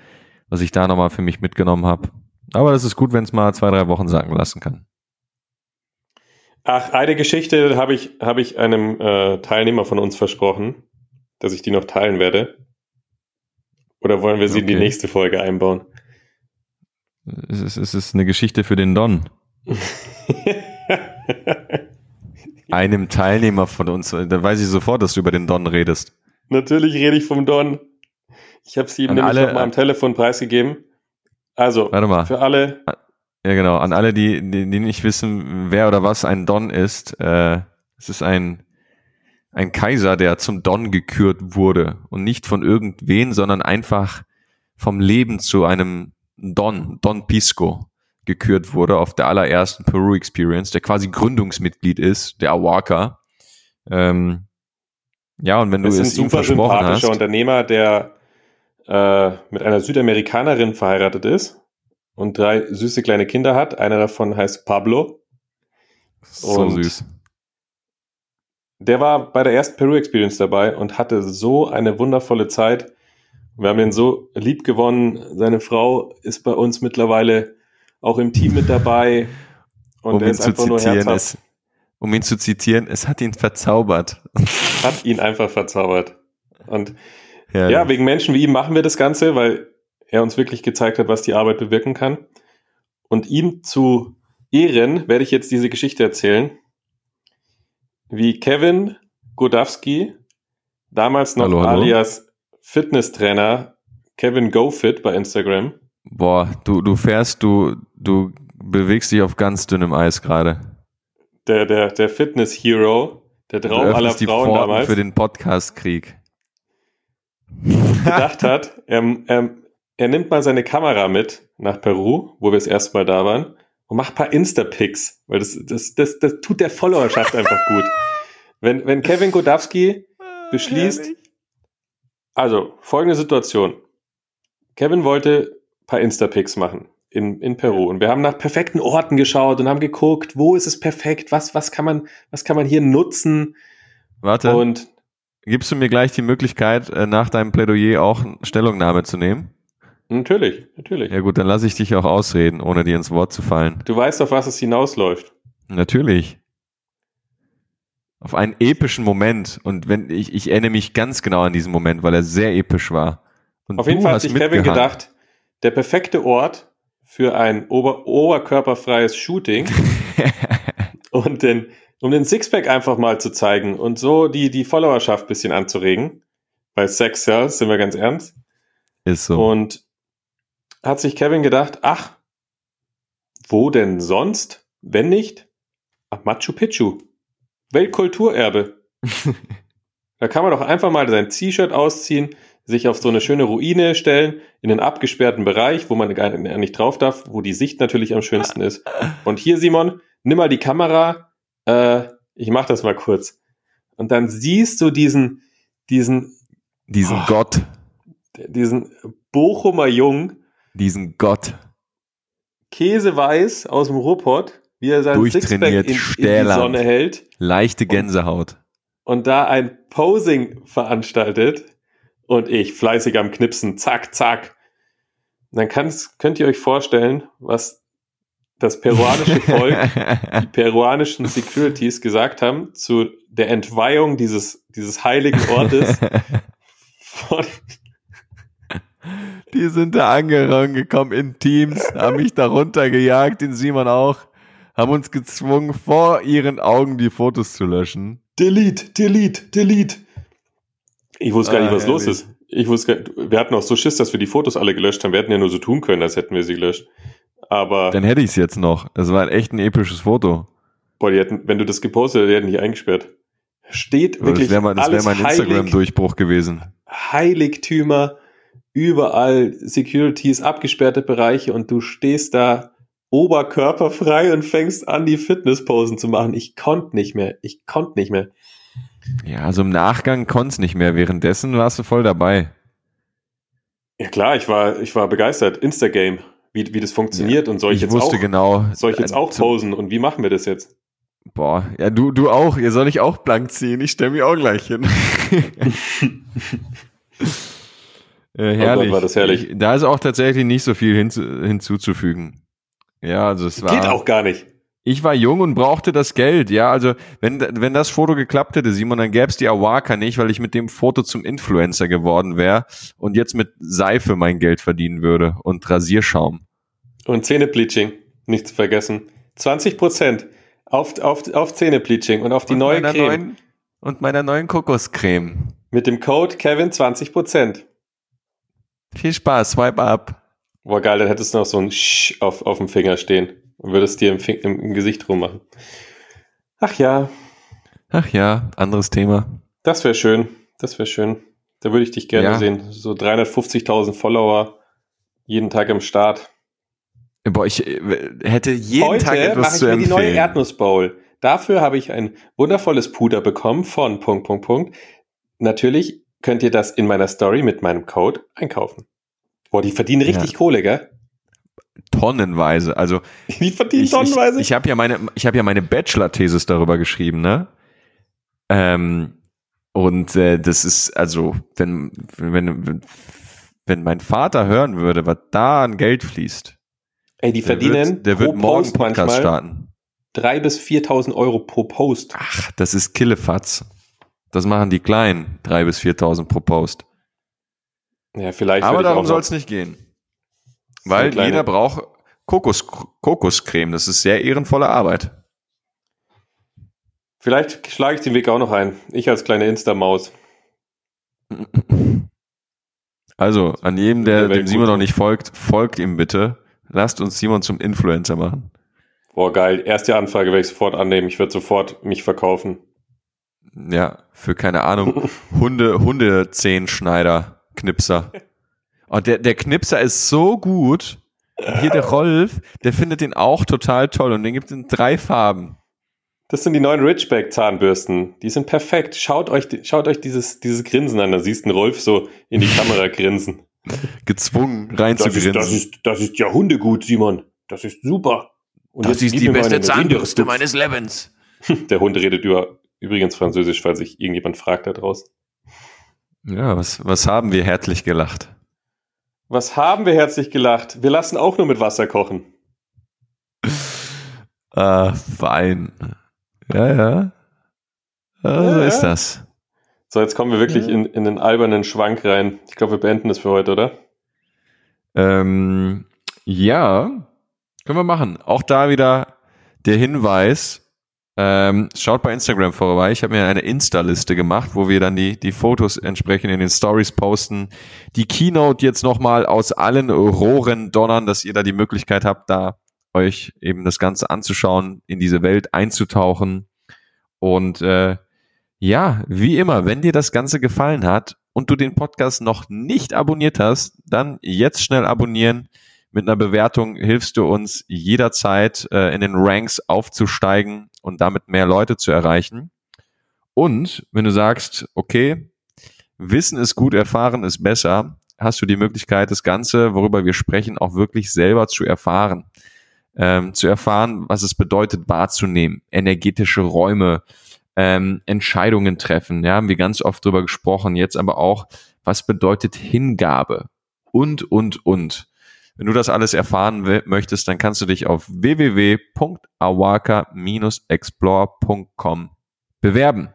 was ich da nochmal für mich mitgenommen habe. Aber das ist gut, wenn es mal zwei, drei Wochen sacken lassen kann. Ach, eine Geschichte habe ich, habe ich einem äh, Teilnehmer von uns versprochen, dass ich die noch teilen werde. Oder wollen wir sie in die Okay. nächste Folge einbauen? Es ist, es ist eine Geschichte für den Don. Einem Teilnehmer von uns, da weiß ich sofort, dass du über den Don redest. Natürlich rede ich vom Don. Ich habe sie ihm An nämlich alle- noch mal am Telefon preisgegeben. Also, Warte mal. für alle, Ja, genau. An alle, die, die, die nicht wissen, wer oder was ein Don ist, äh, es ist ein, ein Kaiser, der zum Don gekürt wurde. Und nicht von irgendwen, sondern einfach vom Leben zu einem Don, Don Pisco, gekürt wurde auf der allerersten Peru Experience, der quasi Gründungsmitglied ist, der Awaka. Ähm, ja, und wenn du es ist ein es ihm super versprochen sympathischer hast, Unternehmer, der äh, mit einer Südamerikanerin verheiratet ist und drei süße kleine Kinder hat. Einer davon heißt Pablo. so und- süß. Der war bei der ersten Peru Experience dabei und hatte so eine wundervolle Zeit. Wir haben ihn so lieb gewonnen. Seine Frau ist bei uns mittlerweile auch im Team mit dabei. Und um er ihn ist einfach nur herzhaft. es, um ihn zu zitieren, es hat ihn verzaubert. Hat ihn einfach verzaubert. Und Herrlich. ja, wegen Menschen wie ihm machen wir das Ganze, weil er uns wirklich gezeigt hat, was die Arbeit bewirken kann. Und ihm zu Ehren werde ich jetzt diese Geschichte erzählen, wie Kevin Godowski, damals noch Hallo, hallo. alias Fitnesstrainer, Kevin GoFit bei Instagram. Boah, du, du fährst, du, du bewegst dich auf ganz dünnem Eis gerade. Der, der, der Fitness-Hero, der Du Traum aller öffnest die Frauen Pforten damals, für den Podcast-Krieg. gedacht hat, er, er, er nimmt mal seine Kamera mit nach Peru, wo wir das erste Mal da waren, und macht ein paar Insta-Pics, weil das, das, das, das tut der Followerschaft einfach gut. Wenn, wenn Kevin Godowski beschließt, also folgende Situation. Kevin wollte ein paar Insta-Pics machen in, in Peru und wir haben nach perfekten Orten geschaut und haben geguckt, wo ist es perfekt, was, was, kann, man, was kann man hier nutzen Warte, und gibst du mir gleich die Möglichkeit, äh, nach deinem Plädoyer auch Stellungnahme zu nehmen? natürlich, natürlich. Ja gut, dann lasse ich dich auch ausreden, ohne dir ins Wort zu fallen. Du weißt, auf was es hinausläuft. Natürlich. Auf einen epischen Moment. Und wenn ich, ich erinnere mich ganz genau an diesen Moment, weil er sehr episch war. Und Auf jeden Fall hat sich Kevin gedacht, der perfekte Ort für ein ober oberkörperfreies Shooting und den, um den Sixpack einfach mal zu zeigen und so die, die Followerschaft ein bisschen anzuregen. Bei Sex Cells sind wir ganz ernst. Ist so. Und hat sich Kevin gedacht, ach, wo denn sonst, wenn nicht? Ach, Machu Picchu. Weltkulturerbe. da kann man doch einfach mal sein T-Shirt ausziehen, sich auf so eine schöne Ruine stellen, in einen abgesperrten Bereich, wo man gar nicht drauf darf, wo die Sicht natürlich am schönsten ist. Und hier, Simon, nimm mal die Kamera, äh, ich mach das mal kurz. Und dann siehst du diesen, diesen, diesen Oh. Gott. diesen Bochumer Jungen, Diesen Gott. käseweiß aus dem Ruhrpott, wie er sein Sixpack in, Durchtrainiert, in die. Sonne hält Leichte Gänsehaut. und da ein Posing veranstaltet und ich fleißig am Knipsen, zack, zack. Und dann kann's, könnt ihr euch vorstellen, was das peruanische Volk, die peruanischen Securities gesagt haben zu der Entweihung dieses, dieses heiligen Ortes Die sind da angekommen in Teams, haben mich da runtergejagt, den Simon auch, haben uns gezwungen, vor ihren Augen die Fotos zu löschen. Delete, delete, delete. Ich wusste gar Ah, nicht, was los herrlich. ist. Ich wusste gar, wir hatten auch so Schiss, dass wir die Fotos alle gelöscht haben. Wir hätten ja nur so tun können, als hätten wir sie gelöscht. Aber, Dann hätte ich es jetzt noch. Das war echt ein episches Foto. boah, die hätten, wenn du das gepostet hättest, die hätten dich eingesperrt. Steht wirklich das wäre mein, wär mein Instagram-Durchbruch gewesen. Heiligtümer, überall Securities, abgesperrte Bereiche und du stehst da oberkörperfrei und fängst an, die Fitnessposen zu machen. Ich konnte nicht mehr. Ich konnte nicht mehr. Ja, also im Nachgang konnt's nicht mehr. Währenddessen warst du voll dabei. Ja klar, ich war, ich war begeistert. Instagame, wie, wie das funktioniert und soll ich, ich jetzt wusste auch, genau. soll ich jetzt äh, auch posen und wie machen wir das jetzt? Boah, ja, du, du auch. Ihr soll ich auch blank ziehen. Ich stelle mich auch gleich hin. äh, herrlich. Oh Gott, war das herrlich. Ich, da ist auch tatsächlich nicht so viel hinzu, hinzuzufügen. Ja, also es war. Geht auch gar nicht. Ich war jung und brauchte das Geld. Ja, also wenn, wenn das Foto geklappt hätte, Simon, dann gäbe es die Awaka nicht, weil ich mit dem Foto zum Influencer geworden wäre und jetzt mit Seife mein Geld verdienen würde und Rasierschaum. Und Zähnebleaching, nicht zu vergessen. 20 Prozent auf, auf, auf Zähnebleaching und auf die und neue Creme. Neuen, und meiner neuen Kokoscreme. Mit dem Code Kevin 20 Prozent. Viel Spaß, swipe up. Boah, geil, dann hättest du noch so ein Sch auf, auf dem Finger stehen und würdest dir im, Fing im, im Gesicht rummachen. Ach ja, Ach ja, anderes Thema. das wäre schön. Das wäre schön. Da würde ich dich gerne Ja. sehen. So 350.000 Follower, jeden Tag im Start. Boah, ich äh, hätte jeden Heute Tag mache etwas ich zu mir die neue empfehlen. Erdnussbowl. Dafür habe ich ein wundervolles Puder bekommen von Punkt, Punkt, Punkt. Natürlich könnt ihr das in meiner Story mit meinem Code einkaufen. Boah, die verdienen richtig Kohle, gell? Tonnenweise. Also Die verdienen ich, tonnenweise. ich, ich habe ja meine, ich habe ja meine Bachelor-Thesis darüber geschrieben, ne? Ähm, und äh, das ist also, wenn, wenn, wenn mein Vater hören würde, was da an Geld fließt, Ey, die der verdienen wird, der wird morgen Post Podcast starten. 3.000 bis 4.000 Euro pro Post. Ach, das ist Killefatz. Das machen die Kleinen, drei bis 4.000 pro Post. Ja, vielleicht Aber darum soll es nicht gehen. Weil eine kleine- jeder braucht Kokos, Kokoscreme. Das ist sehr ehrenvolle Arbeit. Vielleicht schlage ich den Weg auch noch ein. Ich als kleine Insta-Maus. Also, an jedem, der dem Simon noch nicht folgt, folgt ihm bitte. Lasst uns Simon zum Influencer machen. Boah, geil. Erste Anfrage werde ich sofort annehmen. Ich würde sofort mich verkaufen. Ja, für keine Ahnung, Hunde, Hundezehenschneider, Knipser. Und der, der Knipser ist so gut. Hier der Rolf, der findet den auch total toll und den gibt es in drei Farben. Das sind die neuen Ridgeback Zahnbürsten. Die sind perfekt. Schaut euch, schaut euch dieses, dieses Grinsen an. Da siehst du Rolf so in die Kamera grinsen. Gezwungen rein das. Das ist, das ist ja Hundegut, Simon. Das ist super. Und das ist die beste Zahnbürste meines Lebens. Der Hund redet über, übrigens Französisch, falls sich irgendjemand fragt da draußen. Ja, was, was haben wir herzlich gelacht? Was haben wir herzlich gelacht? Wir lassen auch nur mit Wasser kochen. Äh, Wein. Ja, ja. ja so ja, ist das. So, jetzt kommen wir wirklich ja. in, in den albernen Schwank rein. Ich glaube, wir beenden das für heute, oder? Ähm, ja, können wir machen. Auch da wieder der Hinweis, ähm, schaut bei Instagram vorbei. Ich habe mir eine Insta-Liste gemacht, wo wir dann die, die Fotos entsprechend in den Stories posten. Die Keynote jetzt nochmal aus allen Rohren donnern, dass ihr da die Möglichkeit habt, da euch eben das Ganze anzuschauen, in diese Welt einzutauchen. Und äh, ja, wie immer, wenn dir das Ganze gefallen hat und du den Podcast noch nicht abonniert hast, dann jetzt schnell abonnieren. Mit einer Bewertung hilfst du uns jederzeit äh, in den Ranks aufzusteigen und damit mehr Leute zu erreichen. Und wenn du sagst, okay, Wissen ist gut, erfahren ist besser, hast du die Möglichkeit, das Ganze, worüber wir sprechen, auch wirklich selber zu erfahren. Ähm, zu erfahren, was es bedeutet, wahrzunehmen, energetische Räume, ähm, Entscheidungen treffen. Ja, haben wir ganz oft drüber gesprochen. Jetzt aber auch, was bedeutet Hingabe und, und, und. Wenn du das alles erfahren möchtest, dann kannst du dich auf www.awaka-explore.com bewerben.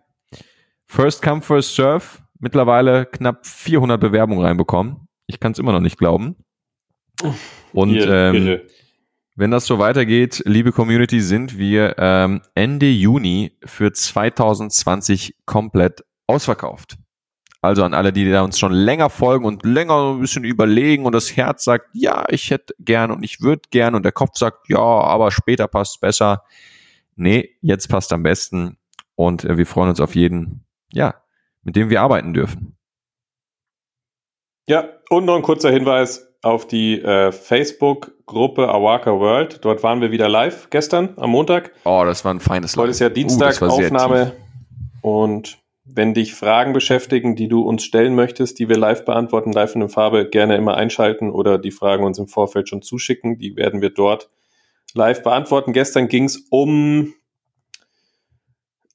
First come, first serve. Mittlerweile knapp 400 Bewerbungen reinbekommen. Ich kann es immer noch nicht glauben. Und irre, ähm, irre. wenn das so weitergeht, liebe Community, sind wir ähm, Ende Juni für 2020 komplett ausverkauft. Also an alle, die da uns schon länger folgen und länger ein bisschen überlegen und das Herz sagt, ja, ich hätte gern und ich würde gern und der Kopf sagt, ja, aber später passt besser. Nee, jetzt passt am besten und äh, wir freuen uns auf jeden, ja, mit dem wir arbeiten dürfen. Ja, und noch ein kurzer Hinweis auf die äh, Facebook-Gruppe Awaka World. Dort waren wir wieder live gestern am Montag. Oh, das war ein feines Live. Heute ist ja Dienstag, uh, Aufnahme. Und wenn dich Fragen beschäftigen, die du uns stellen möchtest, die wir live beantworten, live in Farbe, gerne immer einschalten oder die Fragen uns im Vorfeld schon zuschicken. Die werden wir dort live beantworten. Gestern ging es um,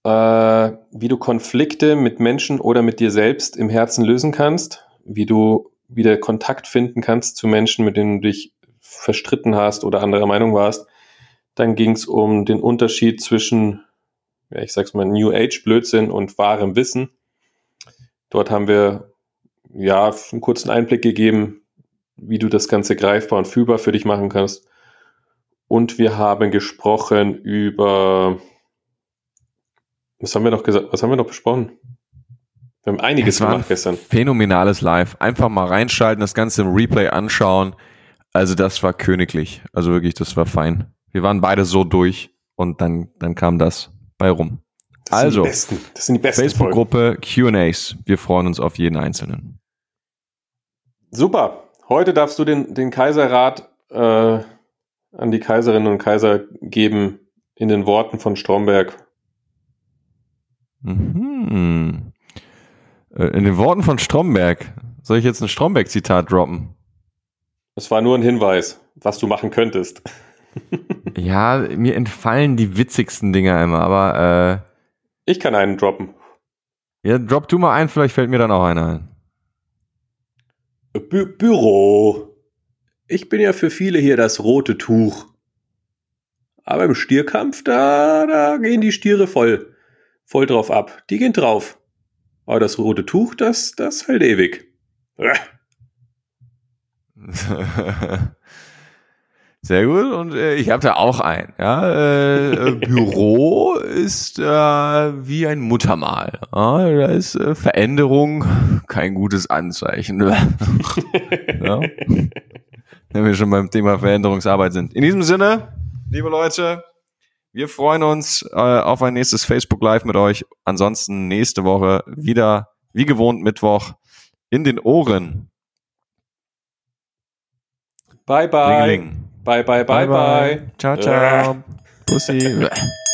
äh, wie du Konflikte mit Menschen oder mit dir selbst im Herzen lösen kannst, wie du wieder Kontakt finden kannst zu Menschen, mit denen du dich verstritten hast oder anderer Meinung warst. Dann ging es um den Unterschied zwischen ja, ich sag's mal, New Age Blödsinn und wahrem Wissen. Dort haben wir ja einen kurzen Einblick gegeben, wie du das Ganze greifbar und fühlbar für dich machen kannst. Und wir haben gesprochen über was haben wir noch gesagt? Was haben wir noch besprochen? Wir haben einiges gemacht gestern. Phänomenales Live. Einfach mal reinschalten, das Ganze im Replay anschauen. Also das war königlich. Also wirklich, das war fein. Wir waren beide so durch und dann, dann kam das bei rum. Das also, Facebook-Gruppe QAs. Wir freuen uns auf jeden Einzelnen. Super. Heute darfst du den, den Kaiserrat äh, an die Kaiserinnen und Kaiser geben in den Worten von Stromberg. Mhm. Äh, in den Worten von Stromberg. Soll ich jetzt ein Stromberg-Zitat droppen? Es war nur ein Hinweis, was du machen könntest. ja, mir entfallen die witzigsten Dinger immer, aber äh, ich kann einen droppen. Ja, drop du mal einen, vielleicht fällt mir dann auch einer ein. Bü Büro. Ich bin ja für viele hier das rote Tuch. Aber im Stierkampf, da, da gehen die Stiere voll, voll drauf ab. Die gehen drauf. Aber das rote Tuch, das, das hält ewig. Sehr gut. Und äh, ich habe da auch einen. Ja, äh, äh, Büro ist äh, wie ein Muttermal. Ja, da ist äh, Veränderung kein gutes Anzeichen. ja. Wenn wir schon beim Thema Veränderungsarbeit sind. In diesem Sinne, liebe Leute, wir freuen uns äh, auf ein nächstes Facebook Live mit euch. Ansonsten nächste Woche wieder wie gewohnt Mittwoch in den Ohren. Bye bye. Ringling. Bye bye bye bye. bye. Ciao ciao. Pussy.